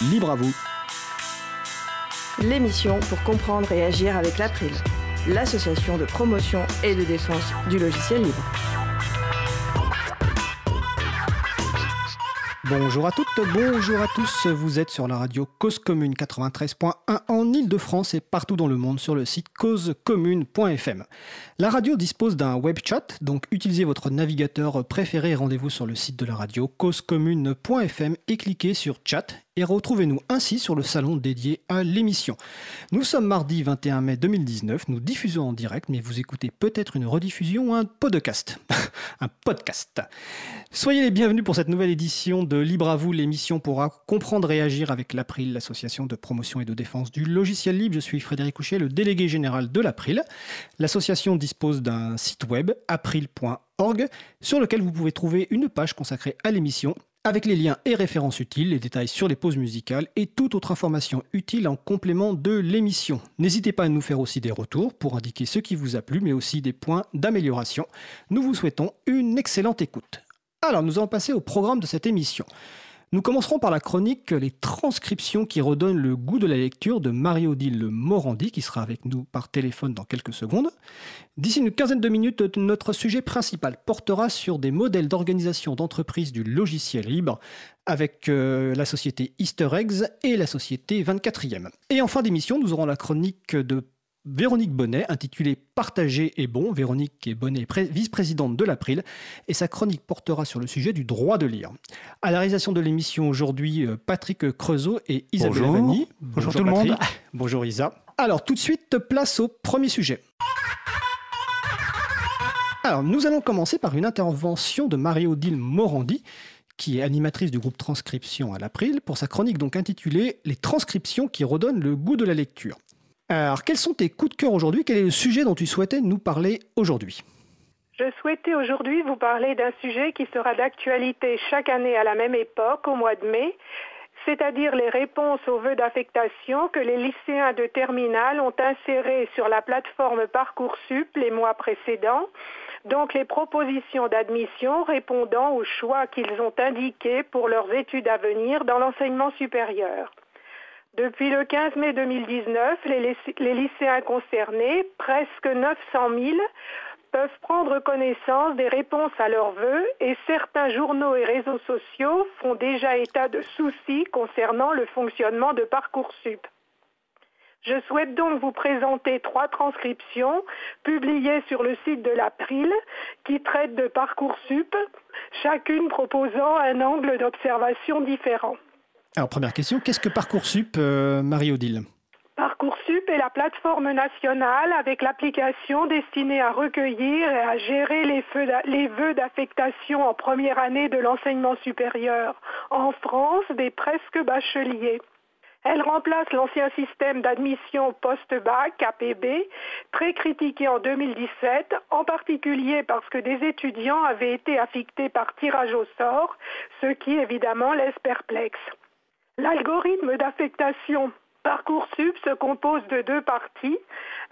libre à vous. L'émission pour comprendre et agir avec l'April, l'association de promotion et de défense du logiciel libre. Bonjour à toutes, bonjour à tous. Vous êtes sur la radio Cause Commune 93.1 en Ile-de-France et partout dans le monde sur le site causecommune.fm. La radio dispose d'un web chat, donc utilisez votre navigateur préféré et rendez-vous sur le site de la radio causecommune.fm et cliquez sur chat et retrouvez-nous ainsi sur le salon dédié à l'émission. Nous sommes mardi 21 mai 2019, nous diffusons en direct, mais vous écoutez peut-être une rediffusion ou un podcast. un podcast. Soyez les bienvenus pour cette nouvelle édition de Libre à vous, l'émission pour comprendre et agir avec l'April, l'association de promotion et de défense du logiciel libre. Je suis Frédéric Couchet, le délégué général de l'April. L'association dispose d'un site web, april.org, sur lequel vous pouvez trouver une page consacrée à l'émission avec les liens et références utiles, les détails sur les pauses musicales et toute autre information utile en complément de l'émission. N'hésitez pas à nous faire aussi des retours pour indiquer ce qui vous a plu, mais aussi des points d'amélioration. Nous vous souhaitons une excellente écoute. Alors, nous allons passer au programme de cette émission. Nous commencerons par la chronique Les transcriptions qui redonnent le goût de la lecture de Marie-Odile Morandi, qui sera avec nous par téléphone dans quelques secondes. D'ici une quinzaine de minutes, notre sujet principal portera sur des modèles d'organisation d'entreprise du logiciel libre avec euh, la société Easter Eggs et la société 24e. Et en fin d'émission, nous aurons la chronique de Véronique Bonnet, intitulée Partager est bon. Véronique est Bonnet, vice-présidente de l'April, et sa chronique portera sur le sujet du droit de lire. À la réalisation de l'émission aujourd'hui, euh, Patrick Creusot et Isabelle Bonjour. Vanni. Bonjour tout le monde. Bonjour Isa. Alors tout de suite, place au premier sujet. Alors nous allons commencer par une intervention de Marie-Odile Morandi, qui est animatrice du groupe Transcription à l'April, pour sa chronique donc intitulée Les transcriptions qui redonnent le goût de la lecture. Alors, quels sont tes coups de cœur aujourd'hui? Quel est le sujet dont tu souhaitais nous parler aujourd'hui? Je souhaitais aujourd'hui vous parler d'un sujet qui sera d'actualité chaque année à la même époque, au mois de mai, c'est-à-dire les réponses aux vœux d'affectation que les lycéens de terminale ont insérés sur la plateforme Parcoursup les mois précédents, donc les propositions d'admission répondant aux choix qu'ils ont indiqués pour leurs études à venir dans l'enseignement supérieur. Depuis le 15 mai 2019, les, lycéens concernés, presque 900 000, peuvent prendre connaissance des réponses à leurs vœux et certains journaux et réseaux sociaux font déjà état de soucis concernant le fonctionnement de Parcoursup. Je souhaite donc vous présenter trois transcriptions publiées sur le site de l'April qui traitent de Parcoursup, chacune proposant un angle d'observation différent. Alors, première question, qu'est-ce que Parcoursup, euh, Marie-Odile? Parcoursup est la plateforme nationale avec l'application destinée à recueillir et à gérer les, vœux d'affectation en première année de l'enseignement supérieur en France des presque bacheliers. Elle remplace l'ancien système d'admission post-bac, APB, très critiqué en 2017, en particulier parce que des étudiants avaient été affectés par tirage au sort, ce qui évidemment laisse perplexe. L'algorithme d'affectation Parcoursup se compose de deux parties,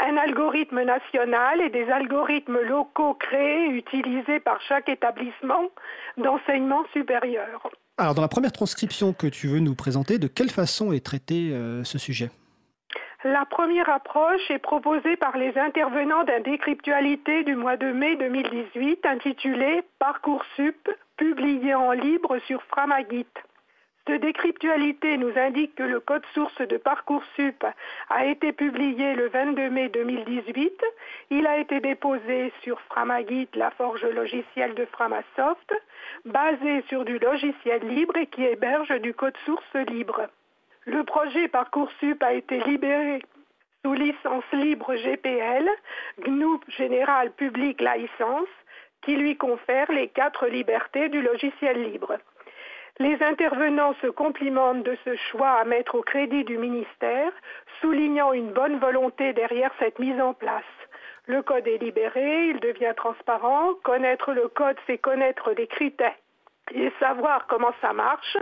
un algorithme national et des algorithmes locaux créés et utilisés par chaque établissement d'enseignement supérieur. Alors, dans la première transcription que tu veux nous présenter, de quelle façon est traité euh, ce sujet? La première approche est proposée par les intervenants d'un décryptualité du mois de mai 2018 intitulé Parcoursup, publié en libre sur Framagit. Cette décryptualité nous indique que le code source de Parcoursup a été publié le 22 mai 2018. Il a été déposé sur Framagit, la forge logicielle de Framasoft, basé sur du logiciel libre et qui héberge du code source libre. Le projet Parcoursup a été libéré sous licence libre GPL, GNU Général Public License, qui lui confère les quatre libertés du logiciel libre. Les intervenants se complimentent de ce choix à mettre au crédit du ministère, soulignant une bonne volonté derrière cette mise en place. Le code est libéré, il devient transparent. Connaître le code, c'est connaître les critères et savoir comment ça marche.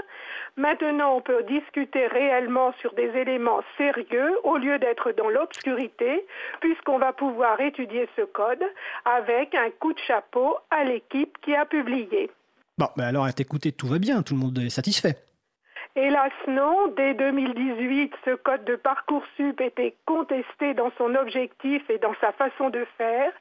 Maintenant, on peut discuter réellement sur des éléments sérieux au lieu d'être dans l'obscurité, puisqu'on va pouvoir étudier ce code avec un coup de chapeau à l'équipe qui a publié. Bon, mais alors à t'écouter, tout va bien, tout le monde est satisfait. Hélas non, dès 2018, ce code de Parcoursup était contesté dans son objectif et dans sa façon de faire.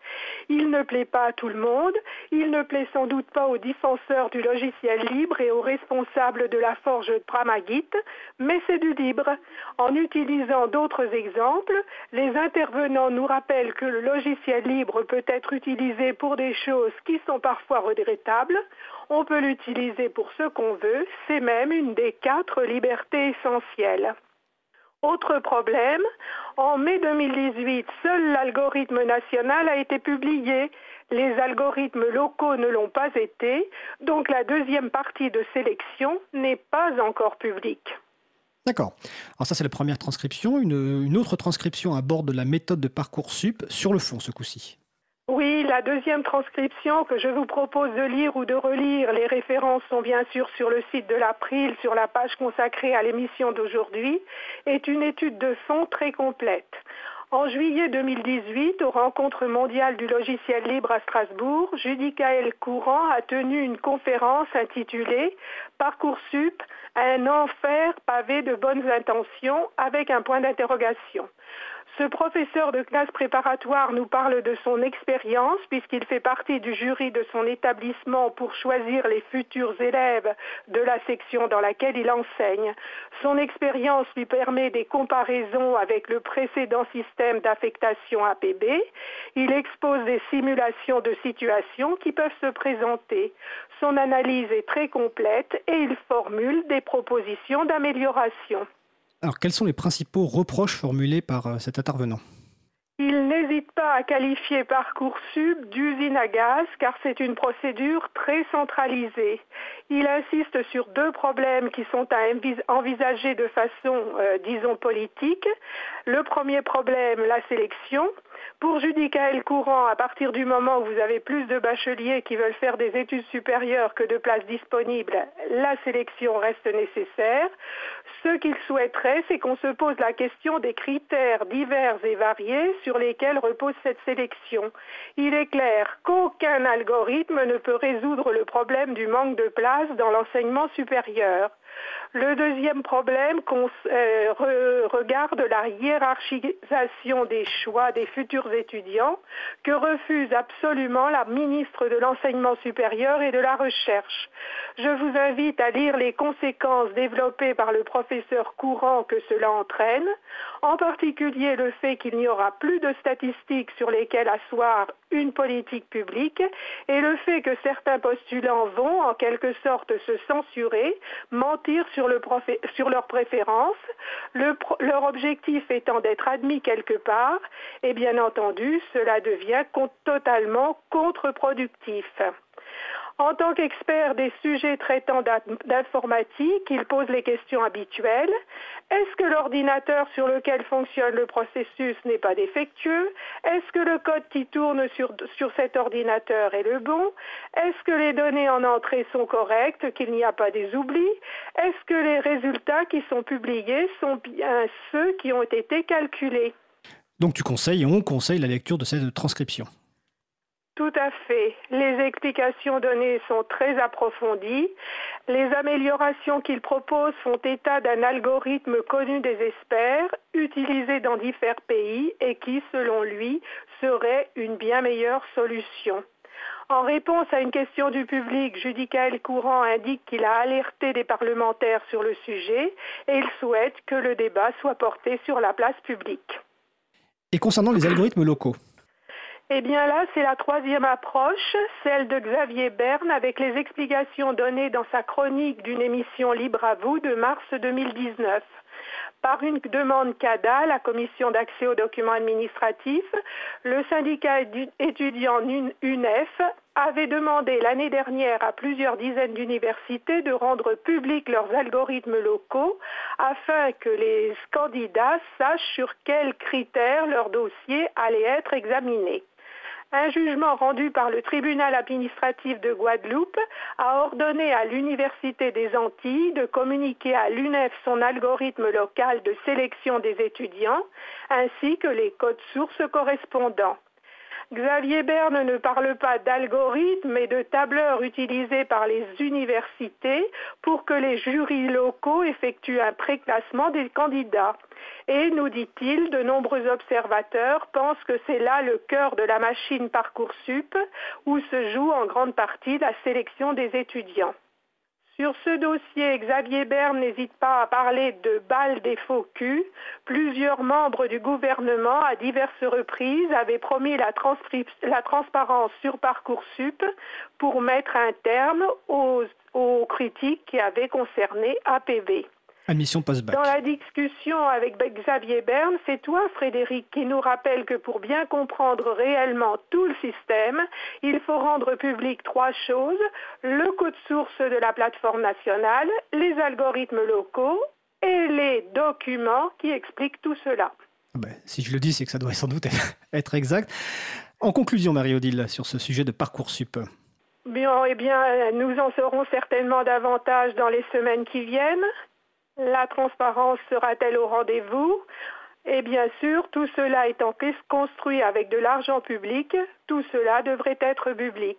Il ne plaît pas à tout le monde, il ne plaît sans doute pas aux défenseurs du logiciel libre et aux responsables de la forge Pramagit, mais c'est du libre. En utilisant d'autres exemples, les intervenants nous rappellent que le logiciel libre peut être utilisé pour des choses qui sont parfois regrettables. On peut l'utiliser pour ce qu'on veut, c'est même une des quatre libertés essentielles. Autre problème, en mai 2018, seul l'algorithme national a été publié. Les algorithmes locaux ne l'ont pas été, donc la deuxième partie de sélection n'est pas encore publique. D'accord. Alors ça c'est la première transcription. Une, autre transcription aborde la méthode de Parcoursup sur le fond ce coup-ci. Oui, la deuxième transcription que je vous propose de lire ou de relire, les références sont bien sûr sur le site de l'April, sur la page consacrée à l'émission d'aujourd'hui, est une étude de fond très complète. En juillet 2018, aux rencontres mondiales du logiciel libre à Strasbourg, Judicaël Courant a tenu une conférence intitulée Parcoursup, un enfer pavé de bonnes intentions avec un point d'interrogation. Ce professeur de classe préparatoire nous parle de son expérience puisqu'il fait partie du jury de son établissement pour choisir les futurs élèves de la section dans laquelle il enseigne. Son expérience lui permet des comparaisons avec le précédent système d'affectation APB. Il expose des simulations de situations qui peuvent se présenter. Son analyse est très complète et il formule des propositions d'amélioration. Alors, quels sont les principaux reproches formulés par euh, cet intervenant? Il n'hésite pas à qualifier Parcoursup d'usine à gaz car c'est une procédure très centralisée. Il insiste sur deux problèmes qui sont à envisager de façon, euh, disons, politique. Le premier problème, la sélection. Pour Judicaël Courant, à partir du moment où vous avez plus de bacheliers qui veulent faire des études supérieures que de places disponibles, la sélection reste nécessaire. Ce qu'il souhaiterait, c'est qu'on se pose la question des critères divers et variés sur lesquels repose cette sélection. Il est clair qu'aucun algorithme ne peut résoudre le problème du manque de place dans l'enseignement supérieur. Le deuxième problème euh, regarde la hiérarchisation des choix des futurs étudiants que refuse absolument la ministre de l'Enseignement supérieur et de la Recherche. Je vous invite à lire les conséquences développées par le professeur courant que cela entraîne, en particulier le fait qu'il n'y aura plus de statistiques sur lesquelles asseoir une politique publique et le fait que certains postulants vont en quelque sorte se censurer, mentir sur, leurs préférences, leur objectif étant d'être admis quelque part, et bien entendu, cela devient totalement contre-productif. En tant qu'expert des sujets traitant d'informatique, il pose les questions habituelles. Est-ce que l'ordinateur sur lequel fonctionne le processus n'est pas défectueux? Est-ce que le code qui tourne sur, cet ordinateur est le bon? Est-ce que les données en entrée sont correctes, qu'il n'y a pas des oublis? Est-ce que les résultats qui sont publiés sont bien ceux qui ont été calculés? Donc tu conseilles et on conseille la lecture de cette transcription tout à fait. Les explications données sont très approfondies. Les améliorations qu'il propose font état d'un algorithme connu des experts, utilisé dans divers pays et qui, selon lui, serait une bien meilleure solution. En réponse à une question du public, Judicaël Courant indique qu'il a alerté des parlementaires sur le sujet et il souhaite que le débat soit porté sur la place publique. Et concernant les algorithmes locaux eh bien là, c'est la troisième approche, celle de Xavier Berne, avec les explications données dans sa chronique d'une émission Libre à vous de mars 2019. Par une demande CADA, la Commission d'accès aux documents administratifs, le syndicat étudiant UNEF avait demandé l'année dernière à plusieurs dizaines d'universités de rendre publics leurs algorithmes locaux afin que les candidats sachent sur quels critères leur dossier allait être examiné. Un jugement rendu par le tribunal administratif de Guadeloupe a ordonné à l'Université des Antilles de communiquer à l'UNEF son algorithme local de sélection des étudiants ainsi que les codes sources correspondants. Xavier Berne ne parle pas d'algorithmes, mais de tableurs utilisés par les universités pour que les jurys locaux effectuent un préclassement des candidats. Et, nous dit-il, de nombreux observateurs pensent que c'est là le cœur de la machine Parcoursup, où se joue en grande partie la sélection des étudiants. Sur ce dossier, Xavier Berne n'hésite pas à parler de balle des faux. Plusieurs membres du gouvernement, à diverses reprises, avaient promis la, transparence sur Parcoursup pour mettre un terme aux critiques qui avaient concerné APV. Admission Dans la discussion avec Xavier Berne, c'est toi, Frédéric, qui nous rappelle que pour bien comprendre réellement tout le système, il faut rendre public trois choses le code source de la plateforme nationale, les algorithmes locaux et les documents qui expliquent tout cela. Ah ben, si je le dis, c'est que ça doit sans doute être exact. En conclusion, Marie-Odile, sur ce sujet de Parcoursup. Bien, eh bien, nous en saurons certainement davantage dans les semaines qui viennent. La transparence sera-t-elle au rendez-vous? Et bien sûr, tout cela étant construit avec de l'argent public, tout cela devrait être public.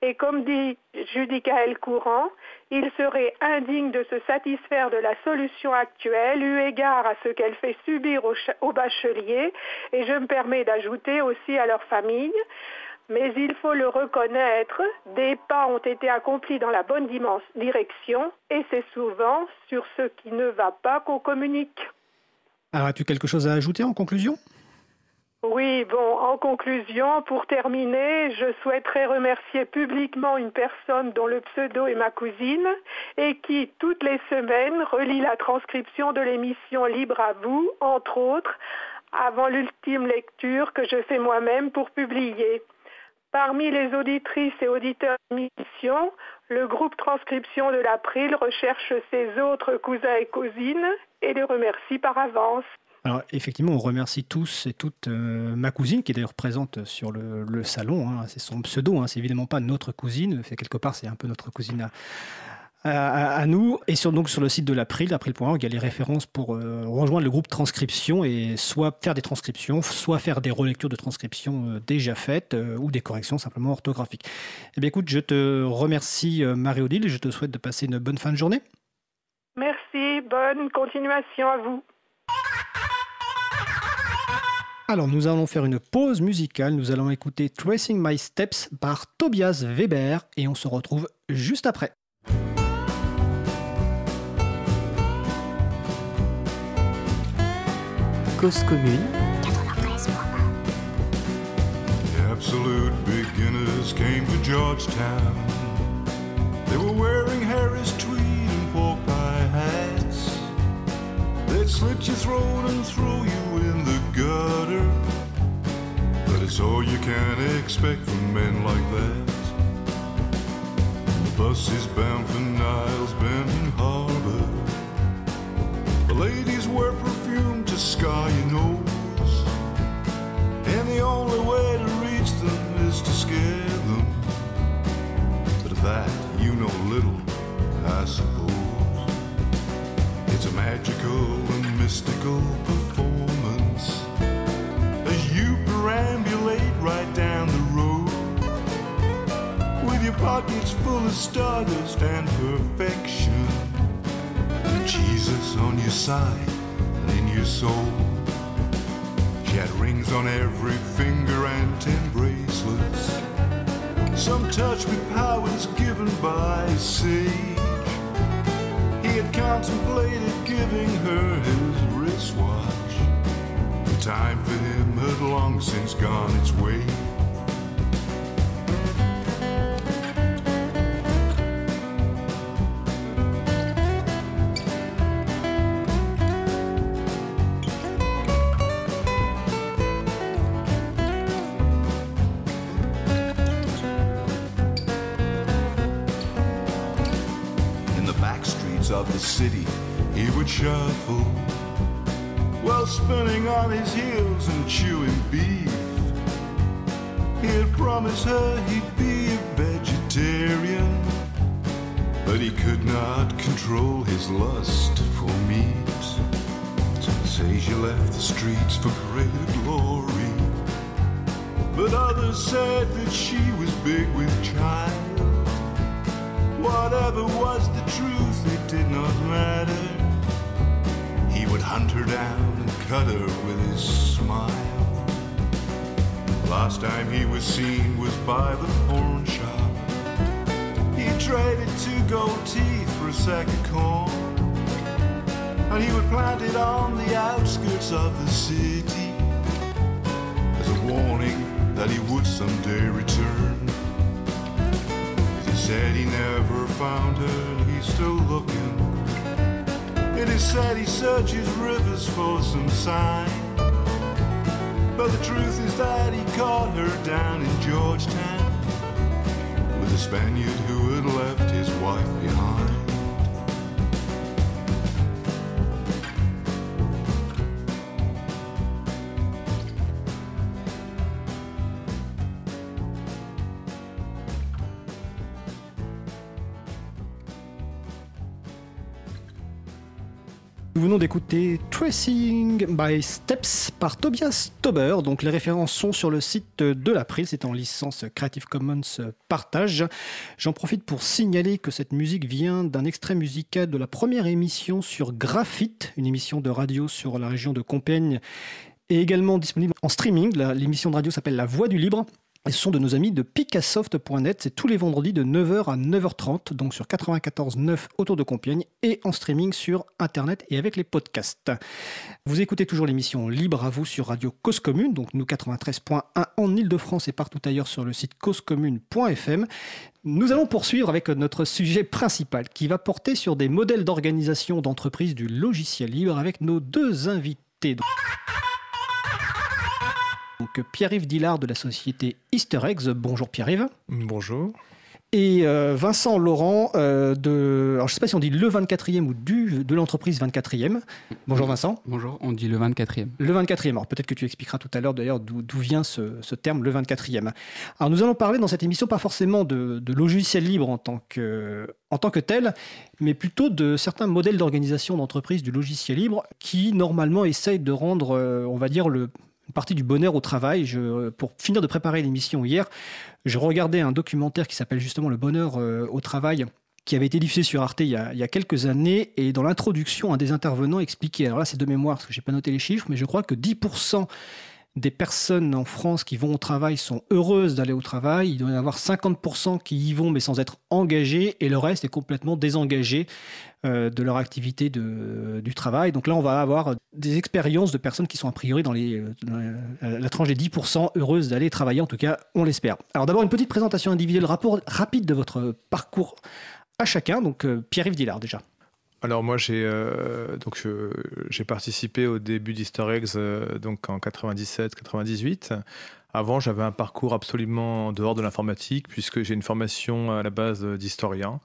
Et comme dit Judicaël Courant, il serait indigne de se satisfaire de la solution actuelle eu égard à ce qu'elle fait subir aux bacheliers, et je me permets d'ajouter aussi à leur famille, mais il faut le reconnaître, des pas ont été accomplis dans la bonne direction et c'est souvent sur ce qui ne va pas qu'on communique. Alors, as-tu quelque chose à ajouter en conclusion? Oui, bon, en conclusion, pour terminer, je souhaiterais remercier publiquement une personne dont le pseudo est ma cousine et qui, toutes les semaines, relit la transcription de l'émission Libre à vous, entre autres, avant l'ultime lecture que je fais moi-même pour publier. Parmi les auditrices et auditeurs d'émission, le groupe Transcription de l'April recherche ses autres cousins et cousines et les remercie par avance. Alors effectivement, on remercie tous et toutes euh, ma cousine qui est d'ailleurs présente sur le, salon. Hein. c'est son pseudo, hein. c'est évidemment pas notre cousine. quelque part, c'est un peu notre cousine à, à, nous. Et sur, donc sur le site de l'April, april.org, il y a les références pour euh, rejoindre le groupe transcription et soit faire des transcriptions, soit faire des relectures de transcriptions euh, déjà faites euh, ou des corrections simplement orthographiques. Eh bien écoute, je te remercie Marie-Odile et je te souhaite de passer une bonne fin de journée. Merci, bonne continuation à vous. Alors nous allons faire une pause musicale, nous allons écouter Tracing My Steps par Tobias Weber et on se retrouve juste après. Cause commune. Absolute beginners came to Georgetown. They were wearing Harris tweed and pork pie hats. They'd slit your throat and throw you in the gutter. But it's all you can expect from men like that. The bus is bound for Niles Bend Harbor. The ladies perfume to scar your nose. And the only way to reach them is to scare them. But of that you know little, I suppose. It's a magical and mystical performance as you perambulate right down the road with your pockets full of stardust and perfection. Jesus on your side and your soul. She had rings on every finger and ten bracelets. Some touch with powers given by sage. He had contemplated giving her his wristwatch. The time for him had long since gone its way. City he would shuffle while spinning on his heels and chewing beef. He had promised her he'd be a vegetarian, but he could not control his lust for meat. Says you left the streets for greater glory. but others said that she was big with child. Whatever was the truth, did not matter. He would hunt her down and cut her with his smile. Last time he was seen was by the pawn shop. He traded two gold teeth for a sack of corn. And he would plant it on the outskirts of the city as a warning that he would someday return. Said he never found her and he's still looking. It is said he searches rivers for some sign. But the truth is that he caught her down in Georgetown with a Spaniard who had left his wife behind. Venons d'écouter Tracing by Steps par Tobias Tauber. Donc les références sont sur le site de l'April, c'est en licence Creative Commons Partage. J'en profite pour signaler que cette musique vient d'un extrait musical de la première émission sur Graphite, une émission de radio sur la région de Compiègne et également disponible en streaming. L'émission de radio s'appelle La Voix du Libre. Ce sont de nos amis de picassoft.net. C'est tous les vendredis de 9h à 9h30, donc sur 94.9 autour de Compiègne et en streaming sur Internet et avec les podcasts. Vous écoutez toujours l'émission Libre à vous sur Radio Cause Commune, donc nous 93.1 en Ile-de-France et partout ailleurs sur le site causecommune.fm. Nous allons poursuivre avec notre sujet principal qui va porter sur des modèles d'organisation d'entreprise du logiciel libre avec nos deux invités. Donc Pierre-Yves Dillard de la société Easter Eggs. Bonjour Pierre-Yves. Bonjour. Et euh, Vincent Laurent euh, de. Alors je ne sais pas si on dit le 24e ou du, de l'entreprise 24e. Bonjour Vincent. Bonjour, on dit le 24e. Le 24e. Alors peut-être que tu expliqueras tout à l'heure d'ailleurs d'où d'où vient ce, ce terme, le 24e. Alors nous allons parler dans cette émission pas forcément de, de logiciels libres en tant, que, en tant que tel, mais plutôt de certains modèles d'organisation d'entreprise du logiciel libre qui normalement essayent de rendre, euh, on va dire, le, une partie du bonheur au travail. Pour finir de préparer l'émission hier, je regardais un documentaire qui s'appelle justement Le bonheur euh, au travail qui avait été diffusé sur Arte il y a, il y a quelques années. Et dans l'introduction, un des intervenants expliquait, alors là c'est de mémoire parce que j'ai pas noté les chiffres, mais je crois que 10% des personnes en France qui vont au travail sont heureuses d'aller au travail. Il doit y avoir 50% qui y vont mais sans être engagés et le reste est complètement désengagé euh, de leur activité de, du travail. Donc là, on va avoir des expériences de personnes qui sont a priori dans, les, la tranche des 10% heureuses d'aller travailler. En tout cas, on l'espère. Alors d'abord, une petite présentation individuelle, rapport rapide de votre parcours à chacun. Donc euh, Pierre-Yves Dillard déjà. Alors moi j'ai euh, donc j'ai participé au début d'Easter Eggs euh, donc en 97-98. Avant j'avais un parcours absolument en dehors de l'informatique puisque j'ai une formation à la base d'historien.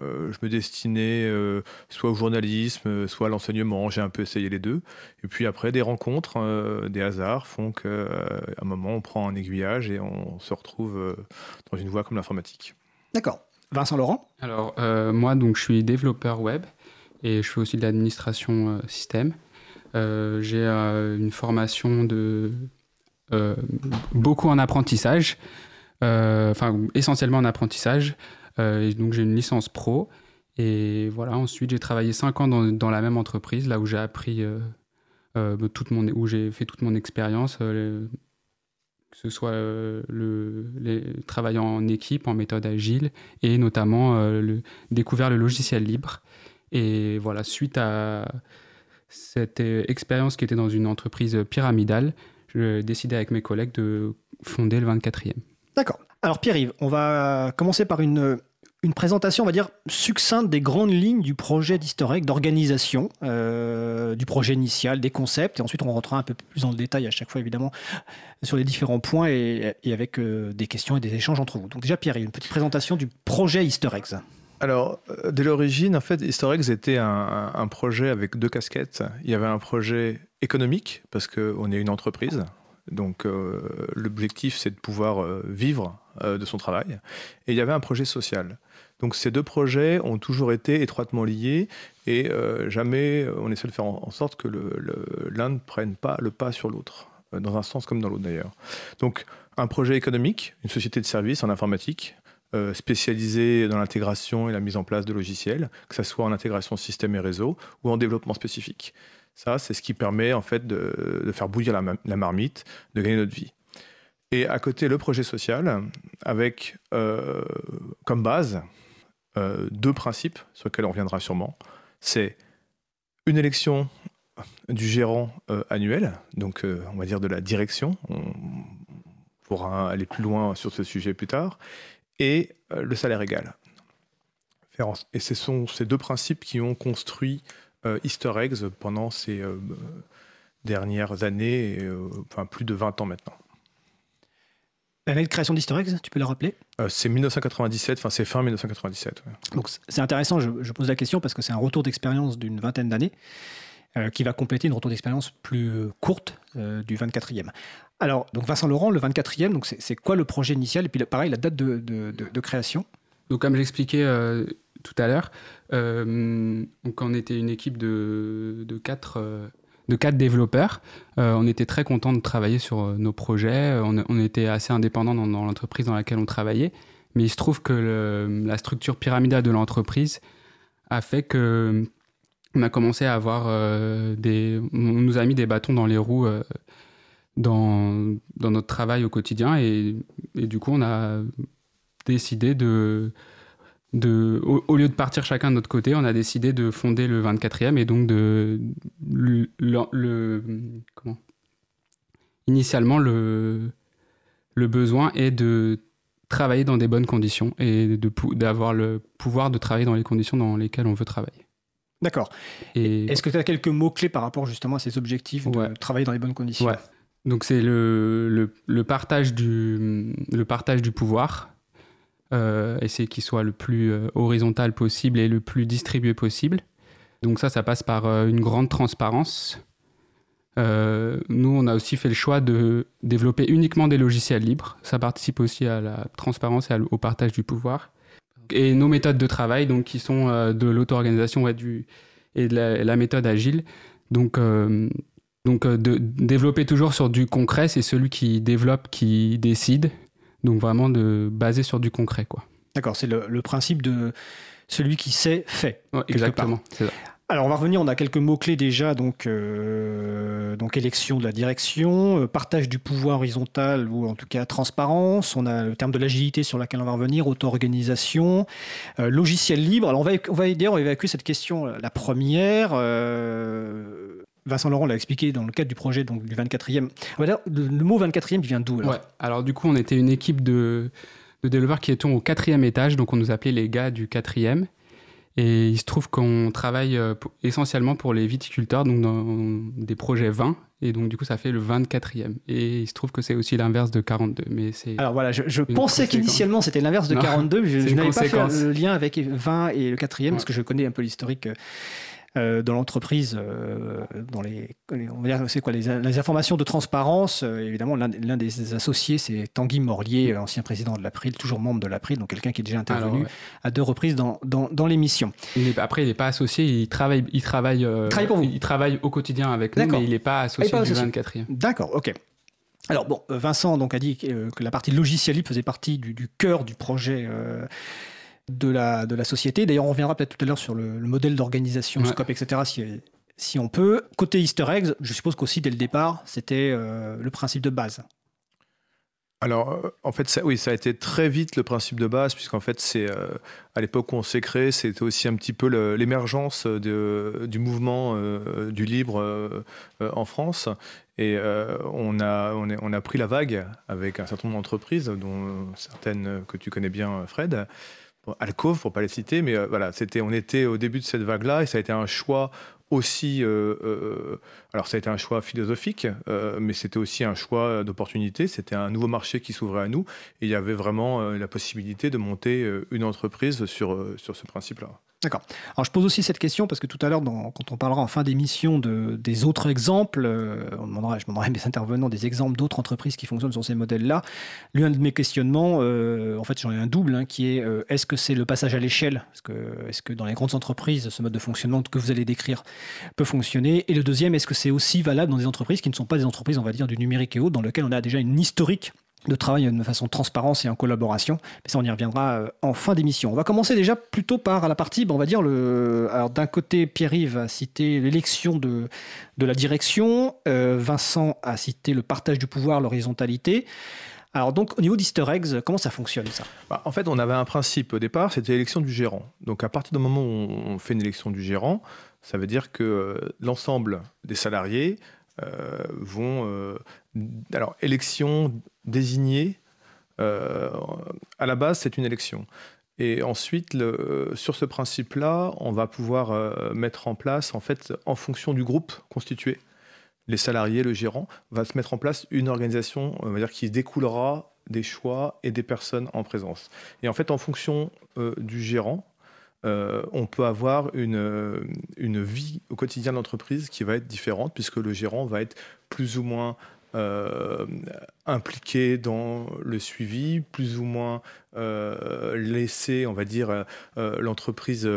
Euh, je me destinais euh, soit au journalisme, euh, soit à l'enseignement. J'ai un peu essayé les deux. Et puis après, des rencontres, euh, des hasards font qu'à un moment, on prend un aiguillage et on se retrouve euh, dans une voie comme l'informatique. D'accord. Vincent Laurent? Alors, euh, moi, donc, je suis développeur web et je fais aussi de l'administration euh, système. Euh, J'ai euh, une formation de beaucoup en apprentissage, enfin, essentiellement en apprentissage. Donc, j'ai une licence pro. Et voilà, ensuite, j'ai travaillé 5 ans dans, la même entreprise, là où j'ai appris, euh, toute mon, où j'ai fait toute mon expérience. que ce soit le, les, travaillant en équipe, en méthode agile, et notamment découvert le logiciel libre. Et voilà, suite à cette euh, expérience qui était dans une entreprise pyramidale, je décidé avec mes collègues de fonder le 24e. D'accord. Alors Pierre-Yves, on va commencer par une, une présentation, on va dire, succincte des grandes lignes du projet Egg, d'organisation, euh, du projet initial, des concepts, et ensuite on rentrera un peu plus dans le détail à chaque fois, évidemment, sur les différents points et, avec euh, des questions et des échanges entre vous. Donc déjà Pierre-Yves, une petite présentation du projet Eggs. Alors, euh, dès l'origine, en fait, Eggs était un, projet avec deux casquettes. Il y avait un projet économique, parce qu'on est une entreprise. Donc, euh, l'objectif, c'est de pouvoir euh, vivre de son travail. Et il y avait un projet social. Donc, ces deux projets ont toujours été étroitement liés et jamais on essaie de faire en, en sorte que l'un ne prenne pas le pas sur l'autre, dans un sens comme dans l'autre d'ailleurs. Donc, un projet économique, une société de services en informatique, euh, spécialisée dans l'intégration et la mise en place de logiciels, que ce soit en intégration système et réseau ou en développement spécifique. Ça, c'est ce qui permet en fait de, faire bouillir la, marmite, de gagner notre vie. Et à côté, le projet social, avec euh, comme base euh, deux principes sur lesquels on reviendra sûrement. C'est une élection du gérant annuel, donc on va dire de la direction. On pourra aller plus loin sur ce sujet plus tard. Et le salaire égal. Et ce sont ces deux principes qui ont construit euh, Easter eggs pendant ces euh, dernières années, euh, enfin plus de 20 ans maintenant. L'année de création d'Easter eggs, tu peux le rappeler? C'est 1997, enfin c'est fin 1997. Donc c'est intéressant, je, pose la question parce que c'est un retour d'expérience d'une vingtaine d'années qui va compléter une retour d'expérience plus courte du 24e. Alors, donc Vincent Laurent, le 24e, donc c'est quoi le projet initial? Et puis pareil, la date de, création Donc comme j'expliquais tout à l'heure. Euh, on était une équipe de, quatre euh, développeurs. Euh, on était très content de travailler sur nos projets. On, était assez indépendants dans, l'entreprise dans laquelle on travaillait. Mais il se trouve que la structure pyramidale de l'entreprise a fait que on a commencé à avoir des. On nous a mis des bâtons dans les roues dans, dans notre travail au quotidien. Et, et, du coup, on a décidé de au, lieu de partir chacun de notre côté, on a décidé de fonder le 24e et donc de le, comment? Initialement le le besoin est de travailler dans des bonnes conditions et d'avoir le pouvoir de travailler dans les conditions dans lesquelles on veut travailler. D'accord. Et est-ce que tu as quelques mots clés par rapport justement à ces objectifs de travailler dans les bonnes conditions ouais. Donc c'est le, le, le, partage du le partage du pouvoir, euh, essayer qu'il soit le plus euh, horizontal possible et le plus distribué possible. Donc ça, ça passe par euh, une grande transparence. nous, on a aussi fait le choix de développer uniquement des logiciels libres. Ça participe aussi à la transparence et au partage du pouvoir. Et nos méthodes de travail, donc, qui sont de l'auto-organisation et, et de la, méthode agile. Donc, donc de développer toujours sur du concret, c'est celui qui développe qui décide. Donc vraiment de baser sur du concret, quoi. D'accord, c'est le, principe de celui qui sait fait. exactement. Alors on va revenir, on a quelques mots-clés déjà, donc, euh, élection de la direction, euh, partage du pouvoir horizontal ou en tout cas transparence, on a le terme de l'agilité sur laquelle on va revenir, auto-organisation, euh, logiciel libre. Alors on va, on va dire, on va évacuer cette question, la première. Vincent Laurent l'a expliqué dans le cadre du projet donc, du 24e. Le mot 24e vient d'où alors, alors du coup, on était une équipe de, développeurs qui étaient au quatrième étage, donc on nous appelait les gars du quatrième. Et il se trouve qu'on travaille euh, essentiellement pour les viticulteurs, donc dans des projets 20. Et donc, du coup, ça fait le 24e. Et il se trouve que c'est aussi l'inverse de 42. Mais c'est Alors voilà, je, pensais qu'initialement c'était l'inverse de 42. Je, je n'avais pas fait le lien avec 20 et le 4e, parce que je connais un peu l'historique euh, dans l'entreprise, euh, dans les, on va dire, c'est quoi, les, informations de transparence. Euh, évidemment, l'un des associés, c'est Tanguy Morlier, ancien président de l'April, toujours membre de l'April, donc quelqu'un qui est déjà intervenu à deux reprises dans, dans, dans l'émission. Après, il n'est pas associé, il travaille, il travaille, il travaille au quotidien avec nous, mais il n'est pas associé du 24e. D'accord, ok. Alors bon, Vincent donc a dit que, la partie logicielle faisait partie du, du cœur du projet de la, de la société. D'ailleurs, on reviendra peut-être tout à l'heure sur le, modèle d'organisation, scope, etc., si, si on peut. Côté Easter eggs, je suppose qu'aussi, dès le départ, c'était euh, le principe de base. Alors, euh, en fait, ça, oui, ça a été très vite le principe de base, puisqu'en fait, c'est euh, à l'époque où on s'est créé, c'était aussi un petit peu l'émergence du mouvement du libre en France. Et on, a, on, on, a pris la vague avec un certain nombre d'entreprises, dont certaines que tu connais bien, Fred. Alcove pour pas les citer, mais euh, voilà, c'était, on était au début de cette vague-là et ça a été un choix aussi, euh, euh, alors ça a été un choix philosophique, mais c'était aussi un choix d'opportunité. C'était un nouveau marché qui s'ouvrait à nous et il y avait vraiment la possibilité de monter une entreprise sur, sur ce principe-là. D'accord. Alors je pose aussi cette question parce que tout à l'heure, quand on parlera en fin d'émission de, des autres exemples, euh, je demanderai à mes intervenants des exemples d'autres entreprises qui fonctionnent sur ces modèles-là. L'un de mes questionnements, euh, en fait j'en ai un double, hein, qui est euh, est-ce que c'est le passage à l'échelle? Est-ce que, que dans les grandes entreprises, ce mode de fonctionnement que vous allez décrire peut fonctionner? Et le deuxième, est-ce que c'est aussi valable dans des entreprises qui ne sont pas des entreprises, on va dire, du numérique et autres, dans lesquelles on a déjà une historique de travail de façon transparente et en collaboration. Mais ça, on y reviendra euh, en fin d'émission. On va commencer déjà plutôt par la partie, on va dire, le... alors d'un côté, Pierre-Yves a cité l'élection de, de la direction, euh, Vincent a cité le partage du pouvoir, l'horizontalité. Alors donc, au niveau d'Easter eggs, comment ça fonctionne ça? Bah, En fait, on avait un principe au départ, c'était l'élection du gérant. Donc à partir du moment où on fait une élection du gérant, ça veut dire que euh, l'ensemble des salariés vont... alors, élection désigné, euh, à la base, c'est une élection. Et ensuite, sur ce principe-là, on va pouvoir euh, mettre en place, en fait, en fonction du groupe constitué, les salariés, le gérant, va se mettre en place une organisation, on va dire, qui découlera des choix et des personnes en présence. Et en fait, en fonction euh, du gérant, on peut avoir une, une vie au quotidien de l'entreprise qui va être différente, puisque le gérant va être plus ou moins euh, dans le suivi, plus ou moins euh, laisser, on va dire, euh, l'entreprise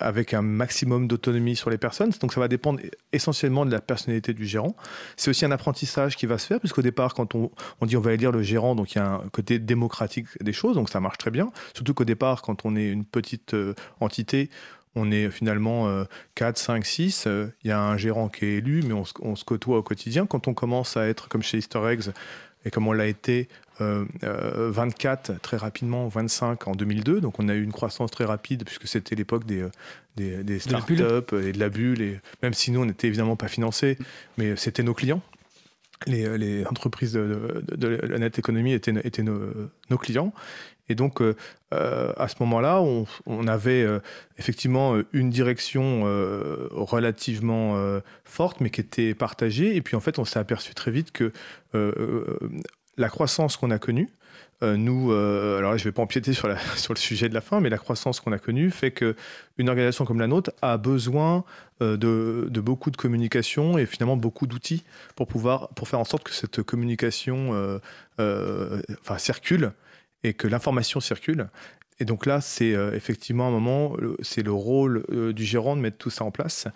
avec un maximum d'autonomie sur les personnes. Donc ça va dépendre essentiellement de la personnalité du gérant. C'est aussi un apprentissage qui va se faire, puisqu'au départ, quand on, on, dit on va élire le gérant, donc il y a un côté démocratique des choses, donc ça marche très bien. Surtout qu'au départ, quand on est une petite entité, on est finalement 4, 5, 6. Il y a un gérant qui est élu, mais on se, côtoie au quotidien. Quand on commence à être comme chez Easter Eggs, et comme on l'a été 24 euh, euh, très rapidement, 25 en 2002. Donc on a eu une croissance très rapide puisque c'était l'époque des, euh, des, des startups et de la bulle. Et même si nous, on n'était évidemment pas financés, mais c'était nos clients. Les, entreprises de, la net économie étaient, étaient nos, nos, clients. Et donc, euh, euh, à ce moment-là, on, avait euh, effectivement une direction relativement forte, mais qui était partagée. Et puis, en fait, on s'est aperçu très vite que la croissance qu'on a connue, nous, alors là, je ne vais pas empiéter sur, le sujet de la fin, mais la croissance qu'on a connue fait qu'une organisation comme la nôtre a besoin de, de, beaucoup de communication et finalement beaucoup d'outils pour pouvoir pour faire en sorte que cette communication enfin, circule et que l'information circule. Et donc là, c'est euh, effectivement un moment, c'est le rôle euh, du gérant de mettre tout ça en place.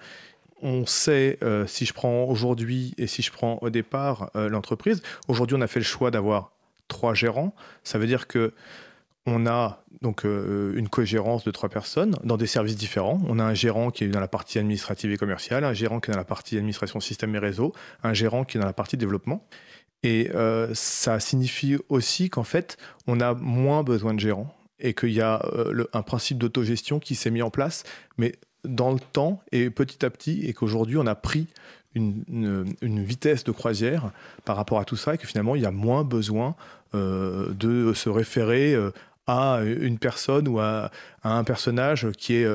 On sait, euh, si je prends aujourd'hui et si je prends au départ l'entreprise, aujourd'hui on a fait le choix d'avoir trois gérants. Ça veut dire que on a donc une co-gérance de trois personnes dans des services différents. On a un gérant qui est dans la partie administrative et commerciale, un gérant qui est dans la partie administration système et réseau, un gérant qui est dans la partie développement. Et euh, ça signifie aussi qu'en fait, on a moins besoin de gérants et qu'il y a euh, un principe d'autogestion qui s'est mis en place, mais dans le temps et petit à petit, et qu'aujourd'hui, on a pris une, vitesse de croisière par rapport à tout ça, et que finalement, il y a moins besoin euh, de se référer à une personne ou à, un personnage qui est,